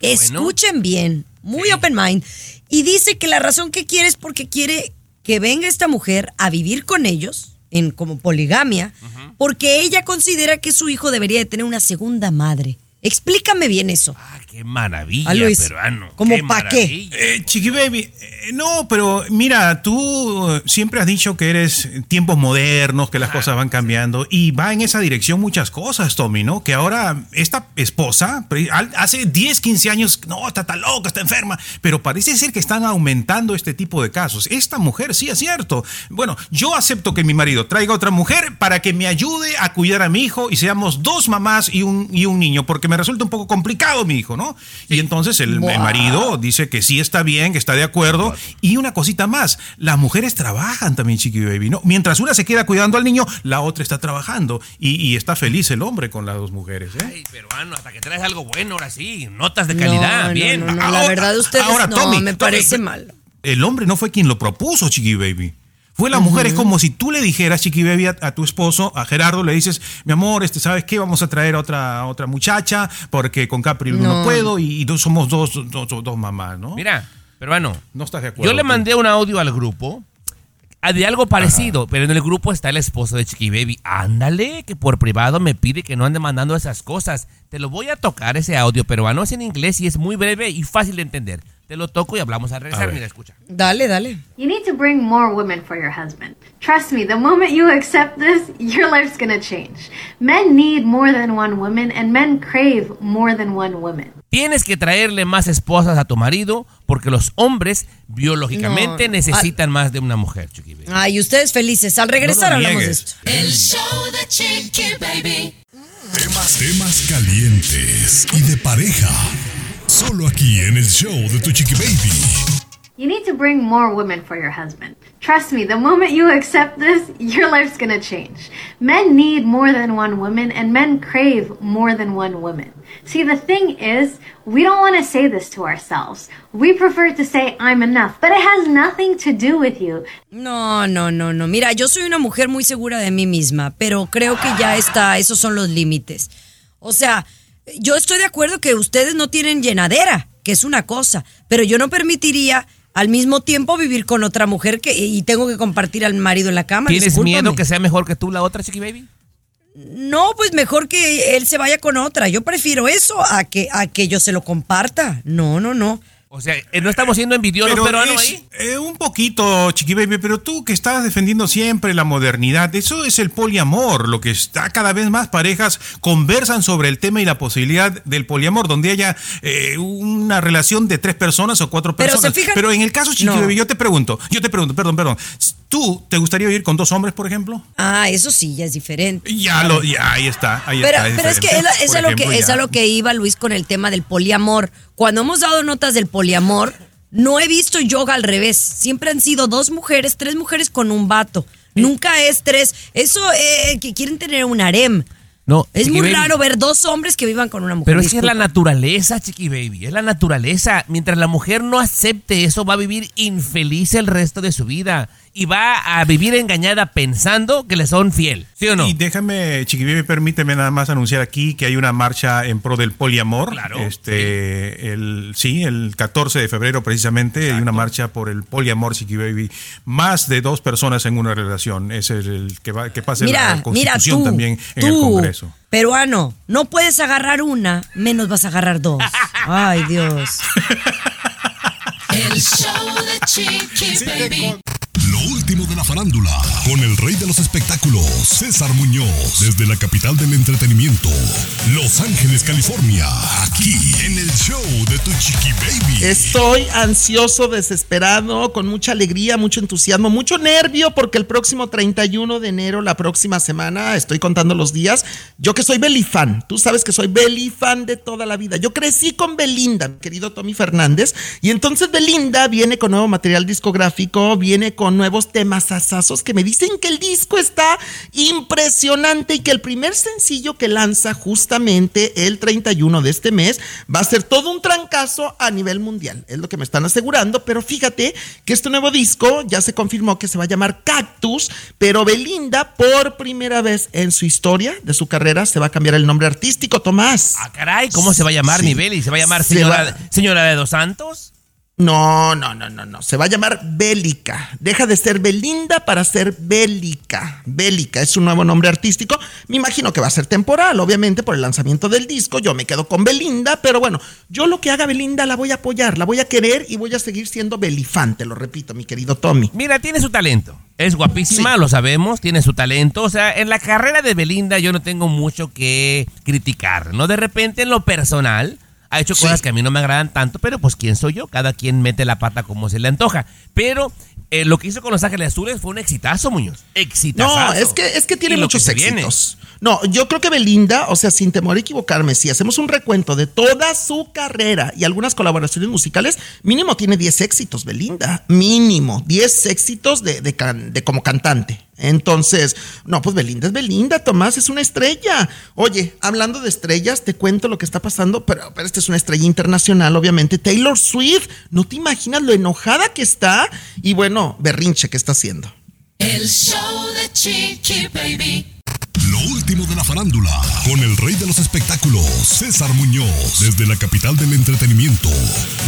Escuchen bien, muy open mind. Y dice que la razón que quiere es porque quiere que venga esta mujer a vivir con ellos, en como poligamia, porque ella considera que su hijo debería de tener una segunda madre. Explícame bien eso.
Qué maravilla,
Ah, Luis,
peruano.
¿cómo
qué
pa' qué?
maravilla.
Eh, Chiqui Baby, eh, no, pero mira, tú eh, siempre has dicho que eres tiempos modernos, que las cosas van cambiando y va en esa dirección muchas cosas, Tommy, ¿no? Que ahora esta esposa, hace 10, 15 años, no, está tan loca, está enferma, pero parece ser que están aumentando este tipo de casos. Esta mujer, sí, es cierto. Bueno, yo acepto que mi marido traiga otra mujer para que me ayude a cuidar a mi hijo y seamos dos mamás y un, y un niño, porque me resulta un poco complicado mi hijo, ¿no? Y entonces el, marido dice que sí está bien, que está de acuerdo. Y una cosita más, las mujeres trabajan también, Chiqui Baby, ¿no? Mientras una se queda cuidando al niño, la otra está trabajando. Y, y está feliz el hombre con las dos mujeres, ¿eh?
Ay, peruano, hasta que traes algo bueno, ahora sí. Notas de calidad,
No, no,
bien.
no, no, la verdad ustedes
ahora,
no,
Tommy,
me parece mal.
El hombre no fue quien lo propuso, Chiqui Baby. Fue la mujer, es como si tú le dijeras, Chiqui Baby, a, a tu esposo, a Gerardo, le dices, mi amor, este, ¿sabes qué? Vamos a traer otra, otra muchacha, porque con Capri no,
No.
puedo, y, y dos- somos dos, dos, dos- dos mamás, ¿no?
Mira, peruano.
No estás de acuerdo.
Yo le mandé un audio al grupo de algo parecido, pero en el grupo está el esposo de Chiqui Baby. Ándale, que por privado me pide que no ande mandando esas cosas. Te lo voy a tocar ese audio peruano. Es en inglés y es muy breve y fácil de entender. Te lo toco y hablamos al regresar. Mira, escucha.
Dale, dale.
You need to bring more women for your husband. Trust me, the moment you accept this, your life's gonna change. Men need more than one woman, and men crave more than one woman.
Tienes que traerle más esposas a tu marido porque los hombres biológicamente
No,
necesitan más de una mujer, Chiqui Baby.
Ay, ustedes felices. Al regresar
No
hablamos de esto.
El show de Chiqui Baby.
Temas, temas calientes y de pareja. Solo aquí en el show de tu chiqui baby.
You need to bring more women for your husband. Trust me, the moment you accept this, your life's gonna change. Men need more than one woman, and men crave more than one woman. See, the thing is, we don't want to say this to ourselves. We prefer to say, I'm enough, but it has nothing to do with you.
No, no, no, no. Mira, yo soy una mujer muy segura de mí misma, pero creo que ya está, esos son los límites. O sea, yo estoy de acuerdo que ustedes no tienen llenadera, que es una cosa, pero yo no permitiría al mismo tiempo vivir con otra mujer que y tengo que compartir al marido en la cama.
¿Tienes
discúlpame.
miedo que sea mejor que tú la otra, Chiqui Baby?
No, pues mejor que él se vaya con otra. Yo prefiero eso a que a que yo se lo comparta. No, no, no.
O sea, eh, no estamos siendo envidiosos
Pero
peruanos
es,
ahí.
eh, un poquito, Chiqui Baby, pero tú que estás defendiendo siempre la modernidad, eso es el poliamor, lo que está cada vez más parejas conversan sobre el tema y la posibilidad del poliamor, donde haya eh, una relación de tres personas o cuatro
Pero
personas.
se fijan-
Pero en el caso Chiqui
No.
Baby, yo te pregunto, yo te pregunto, perdón, perdón, ¿tú te gustaría vivir con dos hombres, por ejemplo?
Ah, eso sí, ya es diferente.
Ya lo, ya, ahí está, ahí
Pero,
está.
pero es que es,
diferente.
es a lo que es a lo que iba Luis con el tema del poliamor. Cuando hemos dado notas del poliamor, no he visto yoga al revés. Siempre han sido dos mujeres, tres mujeres con un vato. Nunca es tres. Eso eh, que quieren tener un harem.
No,
Es
Chiqui
muy
Baby.
raro ver dos hombres que vivan con una mujer.
Pero es que es la naturaleza, Chiqui Baby. Es la naturaleza. Mientras la mujer no acepte eso, va a vivir infeliz el resto de su vida. Y va a vivir engañada pensando que le son fiel. ¿Sí o no?
Y déjame, Chiquibibi, permíteme nada más anunciar aquí que hay una marcha en pro del poliamor.
Claro,
Este, el, sí, el 14 de febrero precisamente hay una marcha por el poliamor, Chiquibaby. Más de dos personas en una relación. Es el que, va, que pase
Mira,
la
mira
constitución
tú,
también en el Congreso.
peruano, no puedes agarrar una, menos vas a agarrar dos. Ay, Dios.
El show de Chiqui Baby.
Lo último de la farándula, con el rey de los espectáculos, César Muñoz, desde la capital del entretenimiento, Los Ángeles, California, aquí en el show de tu chiqui baby.
Estoy ansioso, desesperado, con mucha alegría, mucho entusiasmo, mucho nervio, porque el próximo 31 de enero, la próxima semana, estoy contando los días. Yo que soy Belifan, tú sabes que soy Belifan de toda la vida. Yo crecí con Belinda, querido Tommy Fernández, y entonces Belinda viene con nuevo material discográfico, viene con nuevos temas asazos que me dicen que el disco está impresionante y que el primer sencillo que lanza justamente el 31 de este mes va a ser todo un trancazo a nivel mundial. Es lo que me están asegurando, pero fíjate que este nuevo disco ya se confirmó que se va a llamar Cactus, pero Belinda por primera vez en su historia de su carrera se va a cambiar el nombre artístico, Tomás.
Ah, caray, ¿cómo se va a llamar
Sí.
mi Beli? ¿Se va a llamar
Se
señora,
va-
señora de dos santos?
No, no, no, no, no. Se va a llamar Bélica. Deja de ser Belinda para ser Bélica. Bélica es un nuevo nombre artístico. Me imagino que va a ser temporal, obviamente, por el lanzamiento del disco. Yo me quedo con Belinda, pero bueno, yo lo que haga Belinda la voy a apoyar, la voy a querer y voy a seguir siendo Belifán, te lo repito, mi querido Tommy.
Mira, tiene su talento. Es guapísima, lo sabemos, tiene su talento. O sea, en la carrera de Belinda yo no tengo mucho que criticar, ¿no? De repente, en lo personal, ha hecho
Sí.
cosas que a mí no me agradan tanto, pero pues quién soy yo, cada quien mete la pata como se le antoja. Pero eh, lo que hizo con Los Ángeles Azules fue un exitazo, Muñoz. Exitazo.
No, es que, es que tiene muchos
que se viene.
éxitos. No, yo creo que Belinda, o sea, sin temor a equivocarme, si hacemos un recuento de toda su carrera y algunas colaboraciones musicales, mínimo tiene 10 éxitos, Belinda. Mínimo, 10 éxitos de, de can- de como cantante. Entonces, no, pues Belinda es Belinda, Tomás, es una estrella. Oye, hablando de estrellas, te cuento lo que está pasando, pero, pero esta es una estrella internacional, obviamente. Taylor Swift, no te imaginas lo enojada que está y bueno, berrinche que está haciendo.
El show de Chiqui Baby.
Lo último de la farándula, con el rey de los espectáculos, César Muñoz, desde la capital del entretenimiento,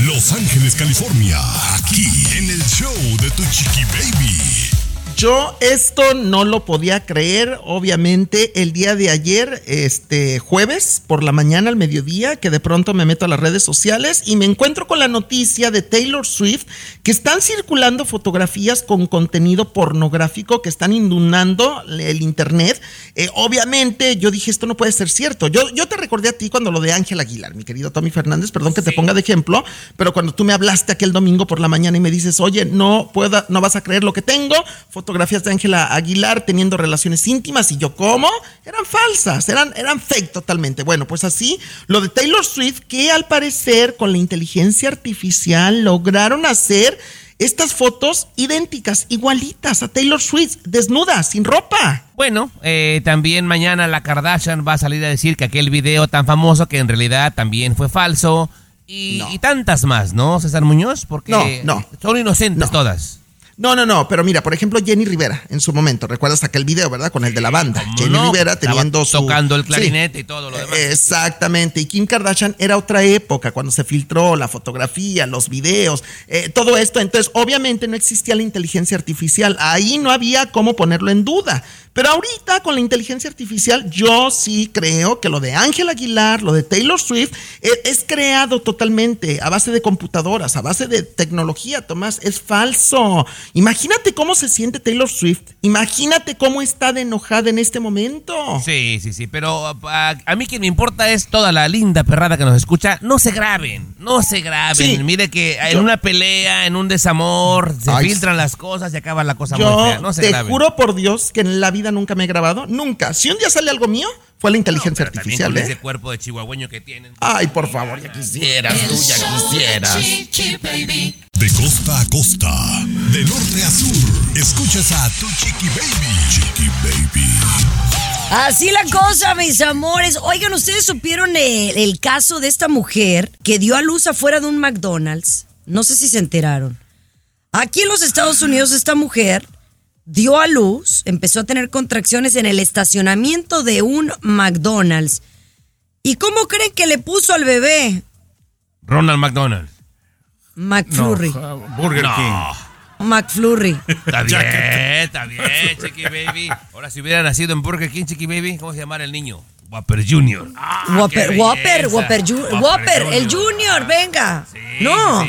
Los Ángeles, California, aquí en el show de tu chiqui baby.
Yo esto no lo podía creer, obviamente, el día de ayer, este jueves, por la mañana al mediodía, que de pronto me meto a las redes sociales y me encuentro con la noticia de Taylor Swift que están circulando fotografías con contenido pornográfico que están inundando el internet. Eh, obviamente, yo dije, esto no puede ser cierto. Yo, yo te recordé a ti cuando lo de Ángel Aguilar, mi querido Tommy Fernández, perdón que te ponga de ejemplo, pero cuando tú me hablaste aquel domingo por la mañana y me dices, oye, no pueda, no vas a creer lo que tengo, fotografías de Ángela Aguilar teniendo relaciones íntimas y yo, ¿cómo? Eran falsas, eran, eran fake totalmente. Bueno, pues así, lo de Taylor Swift, que al parecer con la inteligencia artificial lograron hacer estas fotos idénticas, igualitas a Taylor Swift, desnuda, sin ropa.
Bueno, eh, también mañana la Kardashian va a salir a decir que aquel video tan famoso que en realidad también fue falso y, y tantas más, ¿no, César Muñoz? Porque
No, no.
son inocentes todas.
No, no, no, pero mira, por ejemplo, Jenny Rivera en su momento, ¿recuerdas aquel video, verdad? Con el de la banda. Jenny
no?
Rivera teniendo su.
tocando el
Sí.
clarinete y todo lo demás.
Exactamente. Y Kim Kardashian era otra época, cuando se filtró la fotografía, los videos, eh, todo esto. Entonces, obviamente no existía la inteligencia artificial. Ahí no había cómo ponerlo en duda. Pero ahorita con la inteligencia artificial, yo sí creo que lo de Ángel Aguilar, lo de Taylor Swift, eh, es creado totalmente a base de computadoras, a base de tecnología, Tomás. Es falso. Imagínate cómo se siente Taylor Swift. Imagínate cómo está de enojada en este momento.
Sí, sí, sí, pero a, a mí quien me importa es toda la linda perrada que nos escucha. No se graben, no se graben.
Sí.
Mire que en
Yo-
una pelea, en un desamor, se
Ay,
filtran las cosas y acaba la cosa muy
Yo
fea. No se
te
graben.
juro por Dios que en la vida nunca me he grabado. Nunca. Si un día sale algo mío, fue la inteligencia artificial.
con
¿eh?
ese cuerpo de chihuahueño que tienen.
Ay, por favor, ya quisieras, tú ya quisieras.
De costa a costa, de norte a sur, escuchas a tu chiqui baby. Chiqui baby.
Así la cosa, mis amores. Oigan, ¿ustedes supieron el, el caso de esta mujer que dio a luz afuera de un McDonald's? No sé si se enteraron. Aquí en los Estados Unidos esta mujer dio a luz, empezó a tener contracciones en el estacionamiento de un McDonald's. ¿Y cómo creen que le puso al bebé?
Ronald McDonald.
McFlurry.
Burger
No.
King.
McFlurry.
Está bien, está bien, Chiqui Baby. Ahora, si hubiera nacido en Burger King, Chiqui Baby, ¿cómo se llamara el niño? Whopper Jr. Ah,
Whopper, Whopper. Whopper, Ju- Whopper, el Junior, venga. no.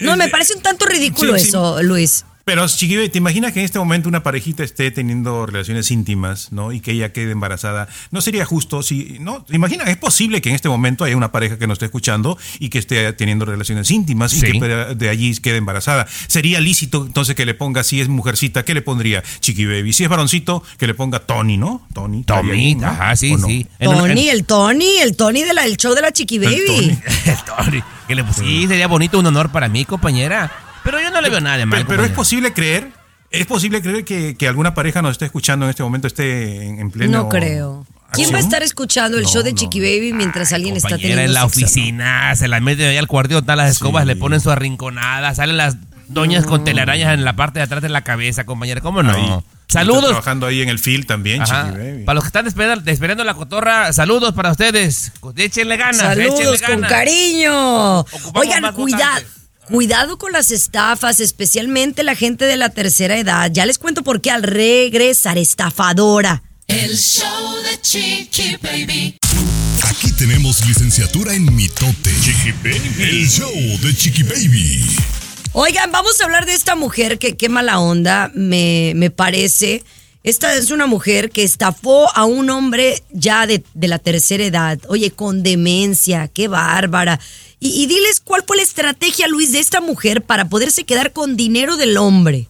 No, me parece un tanto ridículo
Sí, sí.
eso, Luis.
Pero, Chiqui, ¿te imaginas que en este momento una parejita esté teniendo relaciones íntimas, ¿no? Y que ella quede embarazada. ¿No sería justo si, no? ¿Te imaginas? Es posible que en este momento haya una pareja que nos esté escuchando y que esté teniendo relaciones íntimas y
Sí.
que de- allí quede embarazada. ¿Sería lícito entonces que le ponga, si es mujercita, ¿qué le pondría? Chiqui Baby. Si es varoncito, que le ponga Tony, ¿no? Tony. ¿no?
ajá, sí,
¿O no?
sí.
Tony, el Tony, el Tony de la- del show de la Chiqui Baby.
el Tony. Que le, sí, sería bonito, un honor para mí, compañera. Pero yo no le veo nada de mal.
Pero, pero es posible creer, es posible creer que, que alguna pareja nos esté escuchando en este momento, esté en, en pleno.
No creo. ¿Quién va a estar escuchando el
No,
show de
no.
Chiqui Baby mientras alguien está teniendo
en la
sexo?
oficina, se la meten ahí al cuartito, están las escobas, le ponen su arrinconada, salen las doñas con telarañas en la parte de atrás de la cabeza, compañera. ¿Cómo no?
Ahí. Está
Saludos.
trabajando ahí en el field también,
Ajá.
Chiqui Baby.
Para los que están esperando, esperando la cotorra, saludos para ustedes. Échenle ganas, échenle
Saludos con
ganas.
cariño.
Ocupamos
Oigan, cuidado. Cuidado con las estafas, especialmente la gente de la tercera edad. Ya les cuento por qué al regresar, estafadora.
El show de Chiqui Baby.
Aquí tenemos licenciatura en mitote. Chiqui baby. El show de Chiqui Baby.
Oigan, vamos a hablar de esta mujer que qué mala onda, me, me parece. Esta es una mujer que estafó a un hombre ya de, de la tercera edad. Oye, con demencia, qué bárbara. Y, diles cuál fue la estrategia, Luis, de esta mujer para poderse quedar con dinero del hombre.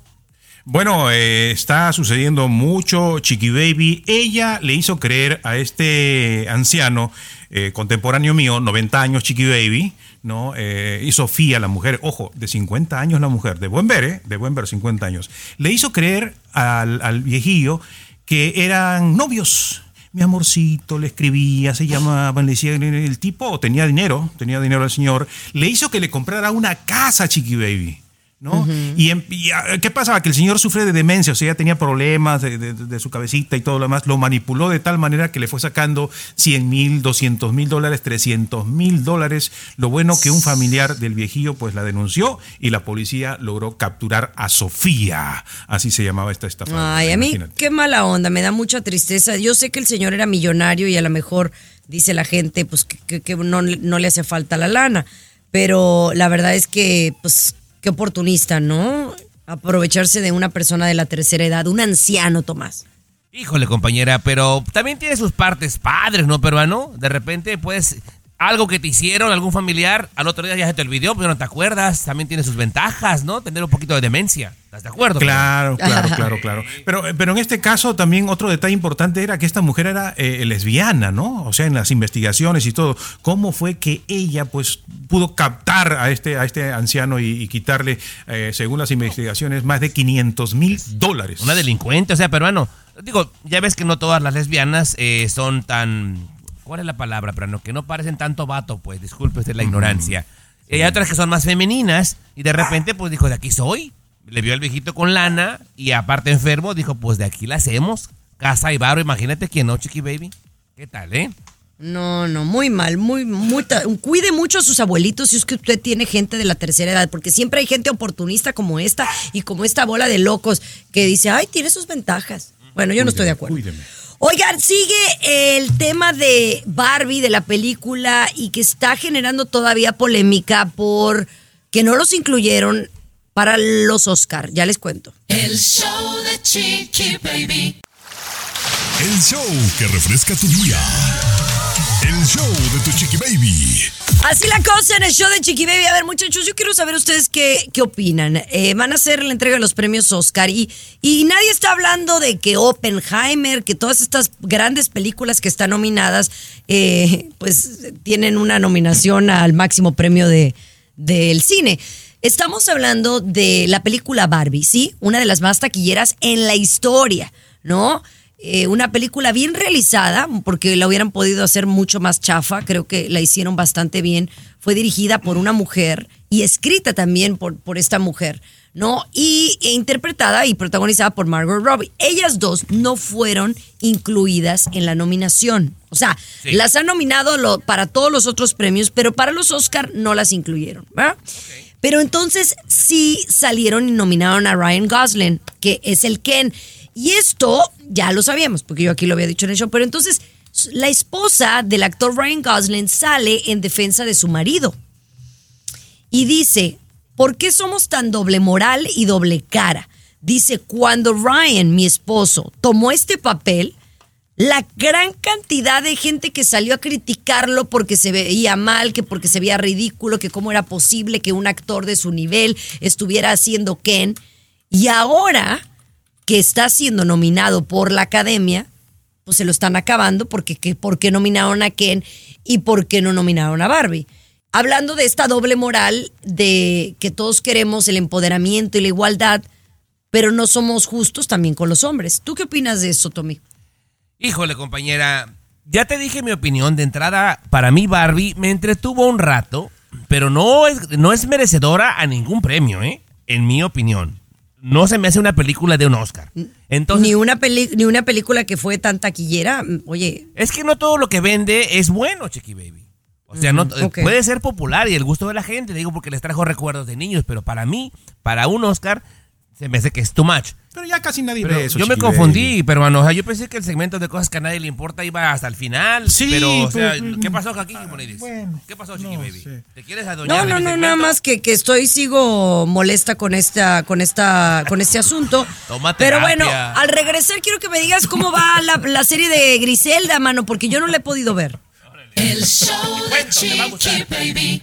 Bueno, eh, está sucediendo mucho, Chiqui Baby. Ella le hizo creer a este anciano eh, contemporáneo mío, 90 años, Chiqui Baby, ¿no? Eh, y Sofía, la mujer, ojo, de 50 años la mujer, de buen ver, ¿eh? De buen ver, 50 años. Le hizo creer al, al viejillo que eran novios. Mi amorcito, le escribía, se llamaban, le decía el tipo tenía dinero, tenía dinero el señor, le hizo que le comprara una casa, Chiqui Baby. ¿No? y, em- y, ah, qué pasaba? Que el señor sufre de demencia, o sea, ya tenía problemas de, de- de su cabecita y todo lo demás. Lo manipuló de tal manera que le fue sacando 100 mil, 200 mil dólares, 300 mil dólares. Lo bueno que un familiar del viejillo pues la denunció y la policía logró capturar a Sofía. Así se llamaba esta estafa.
Ay, a mí qué mala onda, me da mucha tristeza. Yo sé que el señor era millonario y a lo mejor dice la gente pues que, que- que no, no le hace falta la lana, pero la verdad es que pues qué oportunista, ¿no? Aprovecharse de una persona de la tercera edad, un anciano, Tomás.
Híjole, compañera, pero también tiene sus partes padres, ¿no, peruano? De repente, pues, algo que te hicieron, algún familiar, al otro día ya se te olvidó, pero no te acuerdas. También tiene sus ventajas, ¿no? Tener un poquito de demencia. ¿Estás de acuerdo?
Claro, claro, claro, claro. Pero, pero en este caso también otro detalle importante era que esta mujer era eh, lesbiana, ¿no? O sea, en las investigaciones y todo. ¿Cómo fue que ella, pues, pudo captar a este, a este anciano y, y quitarle, eh, según las investigaciones, más de 500 mil dólares?
Una delincuente, o sea, peruano. Digo, ya ves que no todas las lesbianas eh, son tan... ¿Cuál es la palabra, peruano? Que no parecen tanto vato, pues, disculpe usted la ignorancia. Y hay otras que son más femeninas y de repente, pues, dijo, de aquí soy. Le vio al viejito con lana y aparte enfermo, dijo, pues, de aquí la hacemos. Casa y barro, imagínate quién no, Chiqui Baby. ¿Qué tal, eh?
No, no, muy mal, muy, muy, cuide mucho a sus abuelitos si es que usted tiene gente de la tercera edad, porque siempre hay gente oportunista como esta y como esta bola de locos que dice, ay, tiene sus ventajas. Bueno, yo no estoy de acuerdo. Oigan, sigue el tema de Barbie, de la película, y que está generando todavía polémica por que no los incluyeron para los Oscar. Ya les cuento.
El show de Chiqui Baby.
El show que refresca tu día. El show de tu chiqui baby.
Así la cosa en el show de Chiqui Baby. A ver, muchachos, yo quiero saber ustedes qué, qué opinan. Eh, van a hacer la entrega de los premios Oscar y, y nadie está hablando de que Oppenheimer, que todas estas grandes películas que están nominadas, eh, pues tienen una nominación al máximo premio de, del cine. Estamos hablando de la película Barbie, ¿sí? Una de las más taquilleras en la historia, ¿no? Eh, una película bien realizada, porque la hubieran podido hacer mucho más chafa, creo que la hicieron bastante bien. Fue dirigida por una mujer y escrita también por, por esta mujer, ¿no? Y e interpretada y protagonizada por Margot Robbie. Ellas dos no fueron incluidas en la nominación. O sea,
Sí.
las han nominado lo- para todos los otros premios, pero para los Oscar no las incluyeron, ¿verdad? Pero entonces sí salieron y nominaron a Ryan Gosling, que es el Ken. Y esto ya lo sabíamos, porque yo aquí lo había dicho en el show, pero entonces la esposa del actor Ryan Gosling sale en defensa de su marido y dice, ¿por qué somos tan doble moral y doble cara? Dice, cuando Ryan, mi esposo, tomó este papel, la gran cantidad de gente que salió a criticarlo porque se veía mal, que porque se veía ridículo, que cómo era posible que un actor de su nivel estuviera haciendo Ken. Y ahora que está siendo nominado por la academia, pues se lo están acabando porque que, ¿por qué nominaron a Ken y por qué no nominaron a Barbie? Hablando de esta doble moral de que todos queremos el empoderamiento y la igualdad, pero no somos justos también con los hombres. ¿Tú qué opinas de eso, Tommy?
Híjole, compañera, ya te dije mi opinión de entrada. Para mí, Barbie me entretuvo un rato, pero no es, no es merecedora a ningún premio, ¿eh? En mi opinión. No se me hace una película de un Oscar. Entonces,
ni una peli- ni una película que fue tan taquillera, mm, oye.
Es que no todo lo que vende es bueno, Chiqui Baby. O sea, no, puede ser popular y el gusto de la gente, digo, porque les trajo recuerdos de niños, pero para mí, para un Oscar, se me hace que es too much.
Pero ya casi nadie
Pero
ve eso.
yo me confundí, pero bueno, o sea, yo pensé que el segmento de cosas que a nadie le importa iba hasta el final.
Sí,
pero, o sea,
pues,
¿qué pasó aquí, Monides? ¿Qué pasó, Chiqui Baby? ¿Te quieres
No,
de
no, no,
segmento?
nada más que, que estoy, sigo molesta con esta, con esta, con este asunto.
Toma
Pero bueno, al regresar quiero que me digas cómo va la, la serie de Griselda, mano, porque yo no la he podido ver.
El show de Chiqui Baby.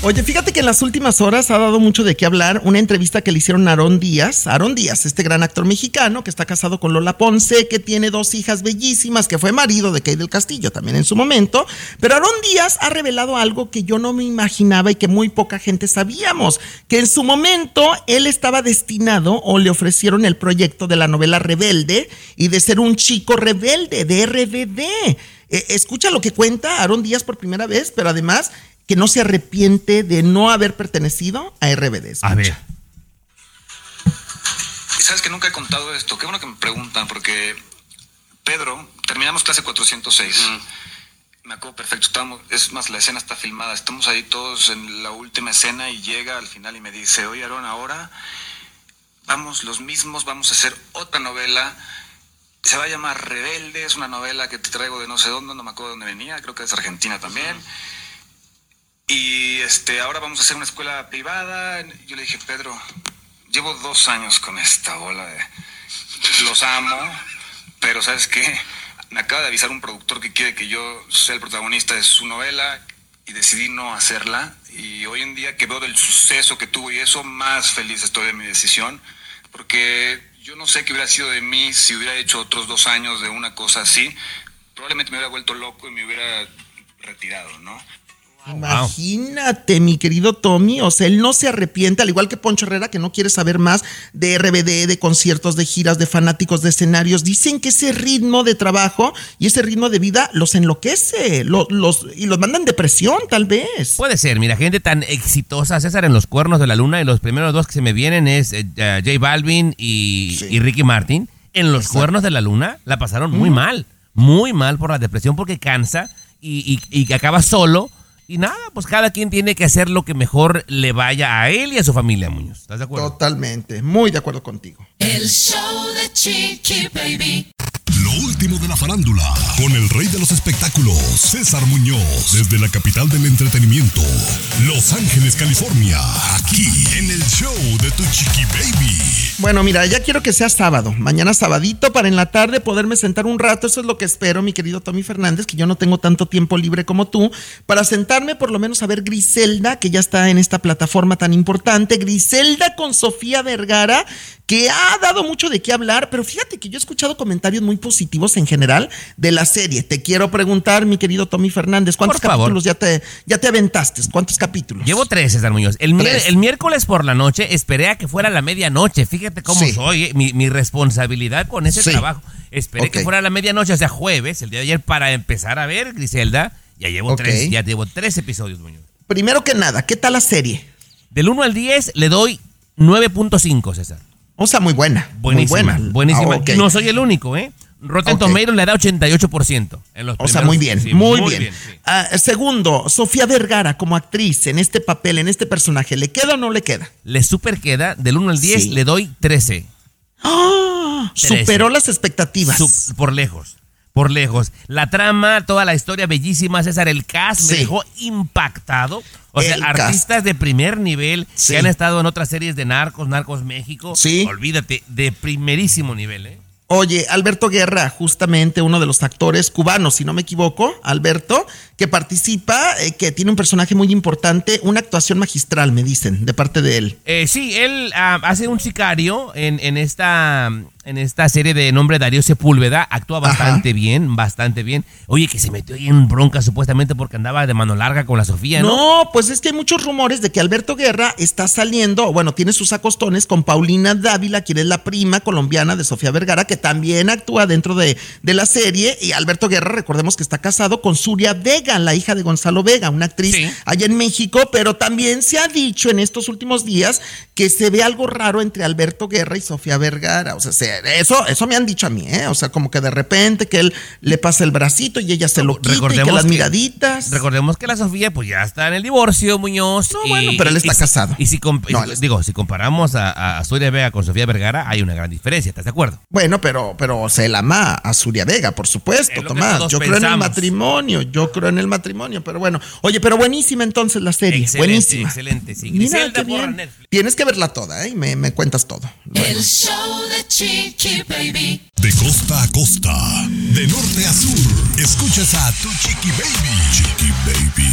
Oye, fíjate que en las últimas horas ha dado mucho de qué hablar una entrevista que le hicieron a Aarón Díaz. Aarón Díaz, este gran actor mexicano que está casado con Lola Ponce, que tiene dos hijas bellísimas, que fue marido de Kay del Castillo también en su momento. Pero Aarón Díaz ha revelado algo que yo no me imaginaba y que muy poca gente sabíamos, que en su momento él estaba destinado o le ofrecieron el proyecto de la novela Rebelde y de ser un chico rebelde, de RBD. Eh, escucha lo que cuenta Aarón Díaz por primera vez, pero además que no se arrepiente de no haber pertenecido a RBD. Escucha.
A ver.
Y sabes que nunca he contado esto. Qué bueno que me preguntan, porque Pedro, terminamos clase 406. Me acuerdo perfecto. Estamos, es más, la escena está filmada. Estamos ahí todos en la última escena y llega al final y me dice: Oye, Aaron, ahora vamos los mismos, vamos a hacer otra novela. Se va a llamar Rebelde. Es una novela que te traigo de no sé dónde, no me acuerdo de dónde venía. Creo que es Argentina también. Y este, ahora vamos a hacer una escuela privada. Yo le dije, Pedro, llevo dos años con esta bola de... Los amo, pero ¿sabes qué? Me acaba de avisar un productor que quiere que yo sea el protagonista de su novela y decidí no hacerla. Y hoy en día que veo del suceso que tuvo y eso, más feliz estoy de mi decisión. Porque yo no sé qué hubiera sido de mí si hubiera hecho otros dos años de una cosa así. Probablemente me hubiera vuelto loco y me hubiera retirado, ¿no?
Imagínate, mi querido Tommy, o sea, él no se arrepiente, al igual que Poncho Herrera, que no quiere saber más de RBD, de conciertos, de giras, de fanáticos, de escenarios. Dicen que ese ritmo de trabajo y ese ritmo de vida los enloquece lo- los, y los mandan depresión, tal vez.
Puede ser, mira, gente tan exitosa, César, en los cuernos de la luna, y los primeros dos que se me vienen es eh, J Balvin y, y Ricky Martin. En los cuernos de la luna la pasaron muy
Mm.
mal, muy mal por la depresión porque cansa y, y, y acaba solo. Y nada, pues cada quien tiene que hacer lo que mejor le vaya a él y a su familia, Muñoz. ¿Estás de acuerdo?
Totalmente, muy de acuerdo contigo.
El show de Chiqui Baby.
Lo último de la farándula, con el rey de los espectáculos, César Muñoz, desde la capital del entretenimiento, Los Ángeles, California, aquí en el show de Tu Chiqui Baby.
Bueno, mira, ya quiero que sea sábado, mañana sabadito para en la tarde poderme sentar un rato, eso es lo que espero, mi querido Tommy Fernández, que yo no tengo tanto tiempo libre como tú, para sentarme por lo menos a ver Griselda, que ya está en esta plataforma tan importante, Griselda con Sofía Vergara, que ha dado mucho de qué hablar, pero fíjate que yo he escuchado comentarios muy positivos en general de la serie. Te quiero preguntar, mi querido Tommy Fernández, ¿cuántos
Por favor.
capítulos ya te, ya te aventaste? ¿Cuántos capítulos?
Llevo tres, César Muñoz. El, mier-
Tres.
el miércoles por la noche esperé a que fuera la medianoche. Fíjate cómo
Sí.
soy, eh, mi, mi responsabilidad con ese
Sí.
trabajo. Esperé que fuera la medianoche, o sea, jueves, el día de ayer, para empezar a ver Griselda. Ya llevo tres, ya llevo tres episodios, Muñoz.
Primero que nada, ¿qué tal la serie?
Del 1 al 10 le doy 9.5, César.
O sea, muy buena.
Buenísima,
Muy buena.
buenísima.
Ah,
no soy el único, ¿eh? Rotten
Ok.
Tomatoes le da 88% en los
O sea, muy bien,
sí,
muy, bien.
sí.
Ah, segundo, Sofía Vergara como actriz en este papel, en este personaje, ¿le queda o no le queda?
Le super queda, del 1 al 10
Sí.
le doy 13.
¡Ah!
Trece.
Superó las expectativas.
Sup- por lejos. Por lejos. La trama, toda la historia bellísima, César, el cast me dejó impactado. O sea,
El cast.
artistas de primer nivel que han estado en otras series de Narcos, Narcos México.
Sí.
Olvídate, de primerísimo nivel, ¿eh?
Oye, Alberto Guerra, justamente uno de los actores cubanos, si no me equivoco, Alberto, que participa, eh, que tiene un personaje muy importante, una actuación magistral, me dicen, de parte de él.
Eh, sí, él ah, hace un sicario en, en esta, en esta serie de nombre Darío Sepúlveda. Actúa bastante bien, bastante bien. Oye, que se metió ahí en bronca supuestamente porque andaba de mano larga con la Sofía, ¿no?
No, pues es que hay muchos rumores de que Alberto Guerra está saliendo, bueno, tiene sus acostones con Paulina Dávila, quien es la prima colombiana de Sofía Vergara, que también actúa dentro de, de la serie. Y Alberto Guerra, recordemos que está casado con Zuria Vega, la hija de Gonzalo Vega, una actriz allá en México, pero también se ha dicho en estos últimos días que se ve algo raro entre Alberto Guerra y Sofía Vergara. O sea, se- eso, eso me han dicho a mí, ¿eh? O sea, como que de repente que él le pasa el bracito y ella se lo quita y que las miraditas.
Recordemos que la Sofía pues ya está en el divorcio, Muñoz. No,
bueno, pero él está casado.
Y si,
No,
y- digo, si comparamos a, a, Zuria Vega con Sofía Vergara, hay una gran diferencia, ¿estás de acuerdo?
Bueno, pero, pero se la ama a Zuria Vega, por supuesto,
que
Tomás. Yo creo en el matrimonio, yo creo en el matrimonio, pero bueno. Oye, pero buenísima entonces la serie,
Excelente,
buenísima.
excelente, sí.
Mira qué bien. Tienes que verla toda, ¿eh? Y me, me cuentas todo.
El show de Chiqui Baby.
De costa a costa, de norte a sur, escuchas a Tu Chiqui Baby. Chiqui Baby.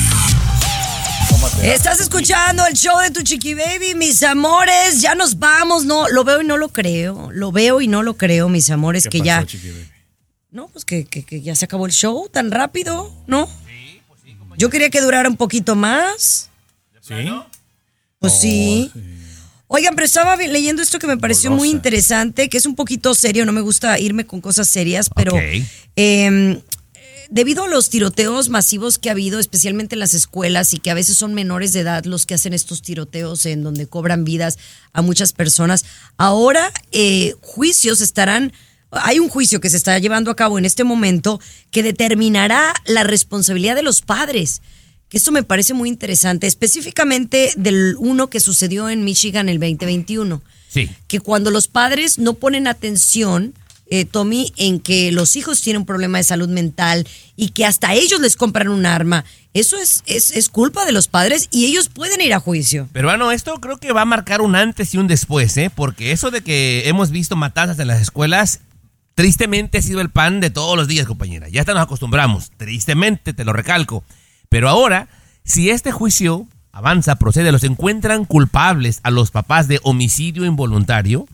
Estás escuchando el show de tu chiqui baby, mis amores. Ya nos vamos, no, lo veo y no lo creo. Lo veo y no lo creo, mis amores, que ya. No, pues que, que- que ya se acabó el show tan rápido, ¿no? Yo quería que durara un poquito más.
¿Sí?
Pues sí. Oigan, pero estaba leyendo esto que me pareció muy interesante, que es un poquito serio, no me gusta irme con cosas serias, pero eh, debido a los tiroteos masivos que ha habido, especialmente en las escuelas y que a veces son menores de edad los que hacen estos tiroteos en donde cobran vidas a muchas personas, ahora eh, juicios estarán... Hay un juicio que se está llevando a cabo en este momento que determinará la responsabilidad de los padres. Que esto me parece muy interesante, específicamente del uno que sucedió en Michigan el 2021
Sí.
que cuando los padres no ponen atención, eh, Tommy, en que los hijos tienen un problema de salud mental y que hasta ellos les compran un arma, eso es, es, es culpa de los padres y ellos pueden ir a juicio.
Pero bueno, esto creo que va a marcar un antes y un después, ¿eh? Porque eso de que hemos visto matanzas en las escuelas, tristemente ha sido el pan de todos los días, compañera. Ya hasta nos acostumbramos, tristemente, te lo recalco. Pero ahora, si este juicio avanza, procede, los encuentran culpables a los papás de homicidio involuntario,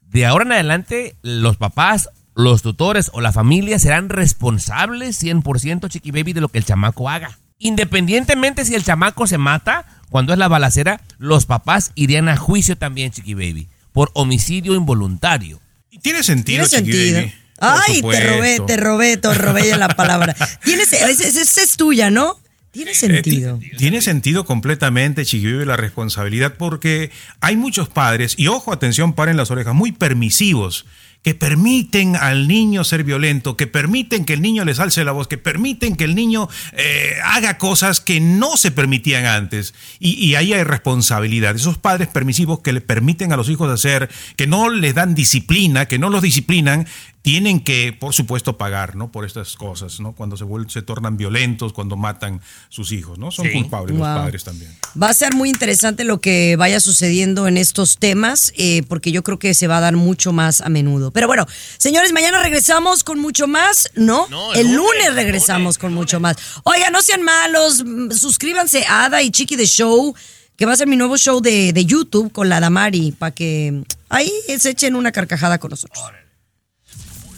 de ahora en adelante los papás, los tutores o la familia serán responsables 100% Chiqui Baby de lo que el chamaco haga. Independientemente si el chamaco se mata, cuando es la balacera, los papás irían a juicio también Chiqui Baby por homicidio involuntario.
Y tiene sentido,
Tiene
Chiqui
sentido.
Baby. Por
Ay, te robé, te robé, te robé la palabra. Tienes, esa esa es tuya, ¿no? Tiene
Eh,
sentido.
ti- tiene sentido completamente, Chiquibibe, la responsabilidad, porque hay muchos padres, y ojo, atención, paren las orejas, muy permisivos, que permiten al niño ser violento, que permiten que el niño les alce la voz, que permiten que el niño eh, haga cosas que no se permitían antes. Y, y ahí hay responsabilidad. Esos padres permisivos que le permiten a los hijos hacer, que no les dan disciplina, que no los disciplinan, tienen que, por supuesto, pagar, ¿no? Por estas cosas, ¿no? Cuando se, vuel- se tornan violentos, cuando matan sus hijos, ¿no? Son
Sí.
culpables
Wow.
los padres también.
Va a ser muy interesante lo que vaya sucediendo en estos temas, eh, porque yo creo que se va a dar mucho más a menudo. Pero bueno, señores, mañana regresamos con mucho más, ¿no?
No,
el
el
lunes,
lunes,
regresamos con mucho más. Oiga, no sean malos, mm, suscríbanse a Ada y Chiqui de Show, que va a ser mi nuevo show de, de YouTube con la Damari, para que ahí se echen una carcajada con nosotros.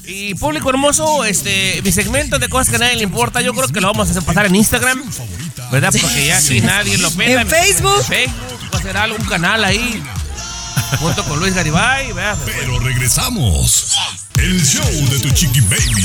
Y público hermoso, este, mi segmento de cosas que a nadie le importa, yo creo que lo vamos a hacer pasar en Instagram, ¿verdad? Porque ya aquí nadie lo pela.
En Facebook.
En Facebook, va a ser algo, un canal ahí, junto con Luis Garibay, ¿verdad?
Pero regresamos. El show de tu chiqui baby.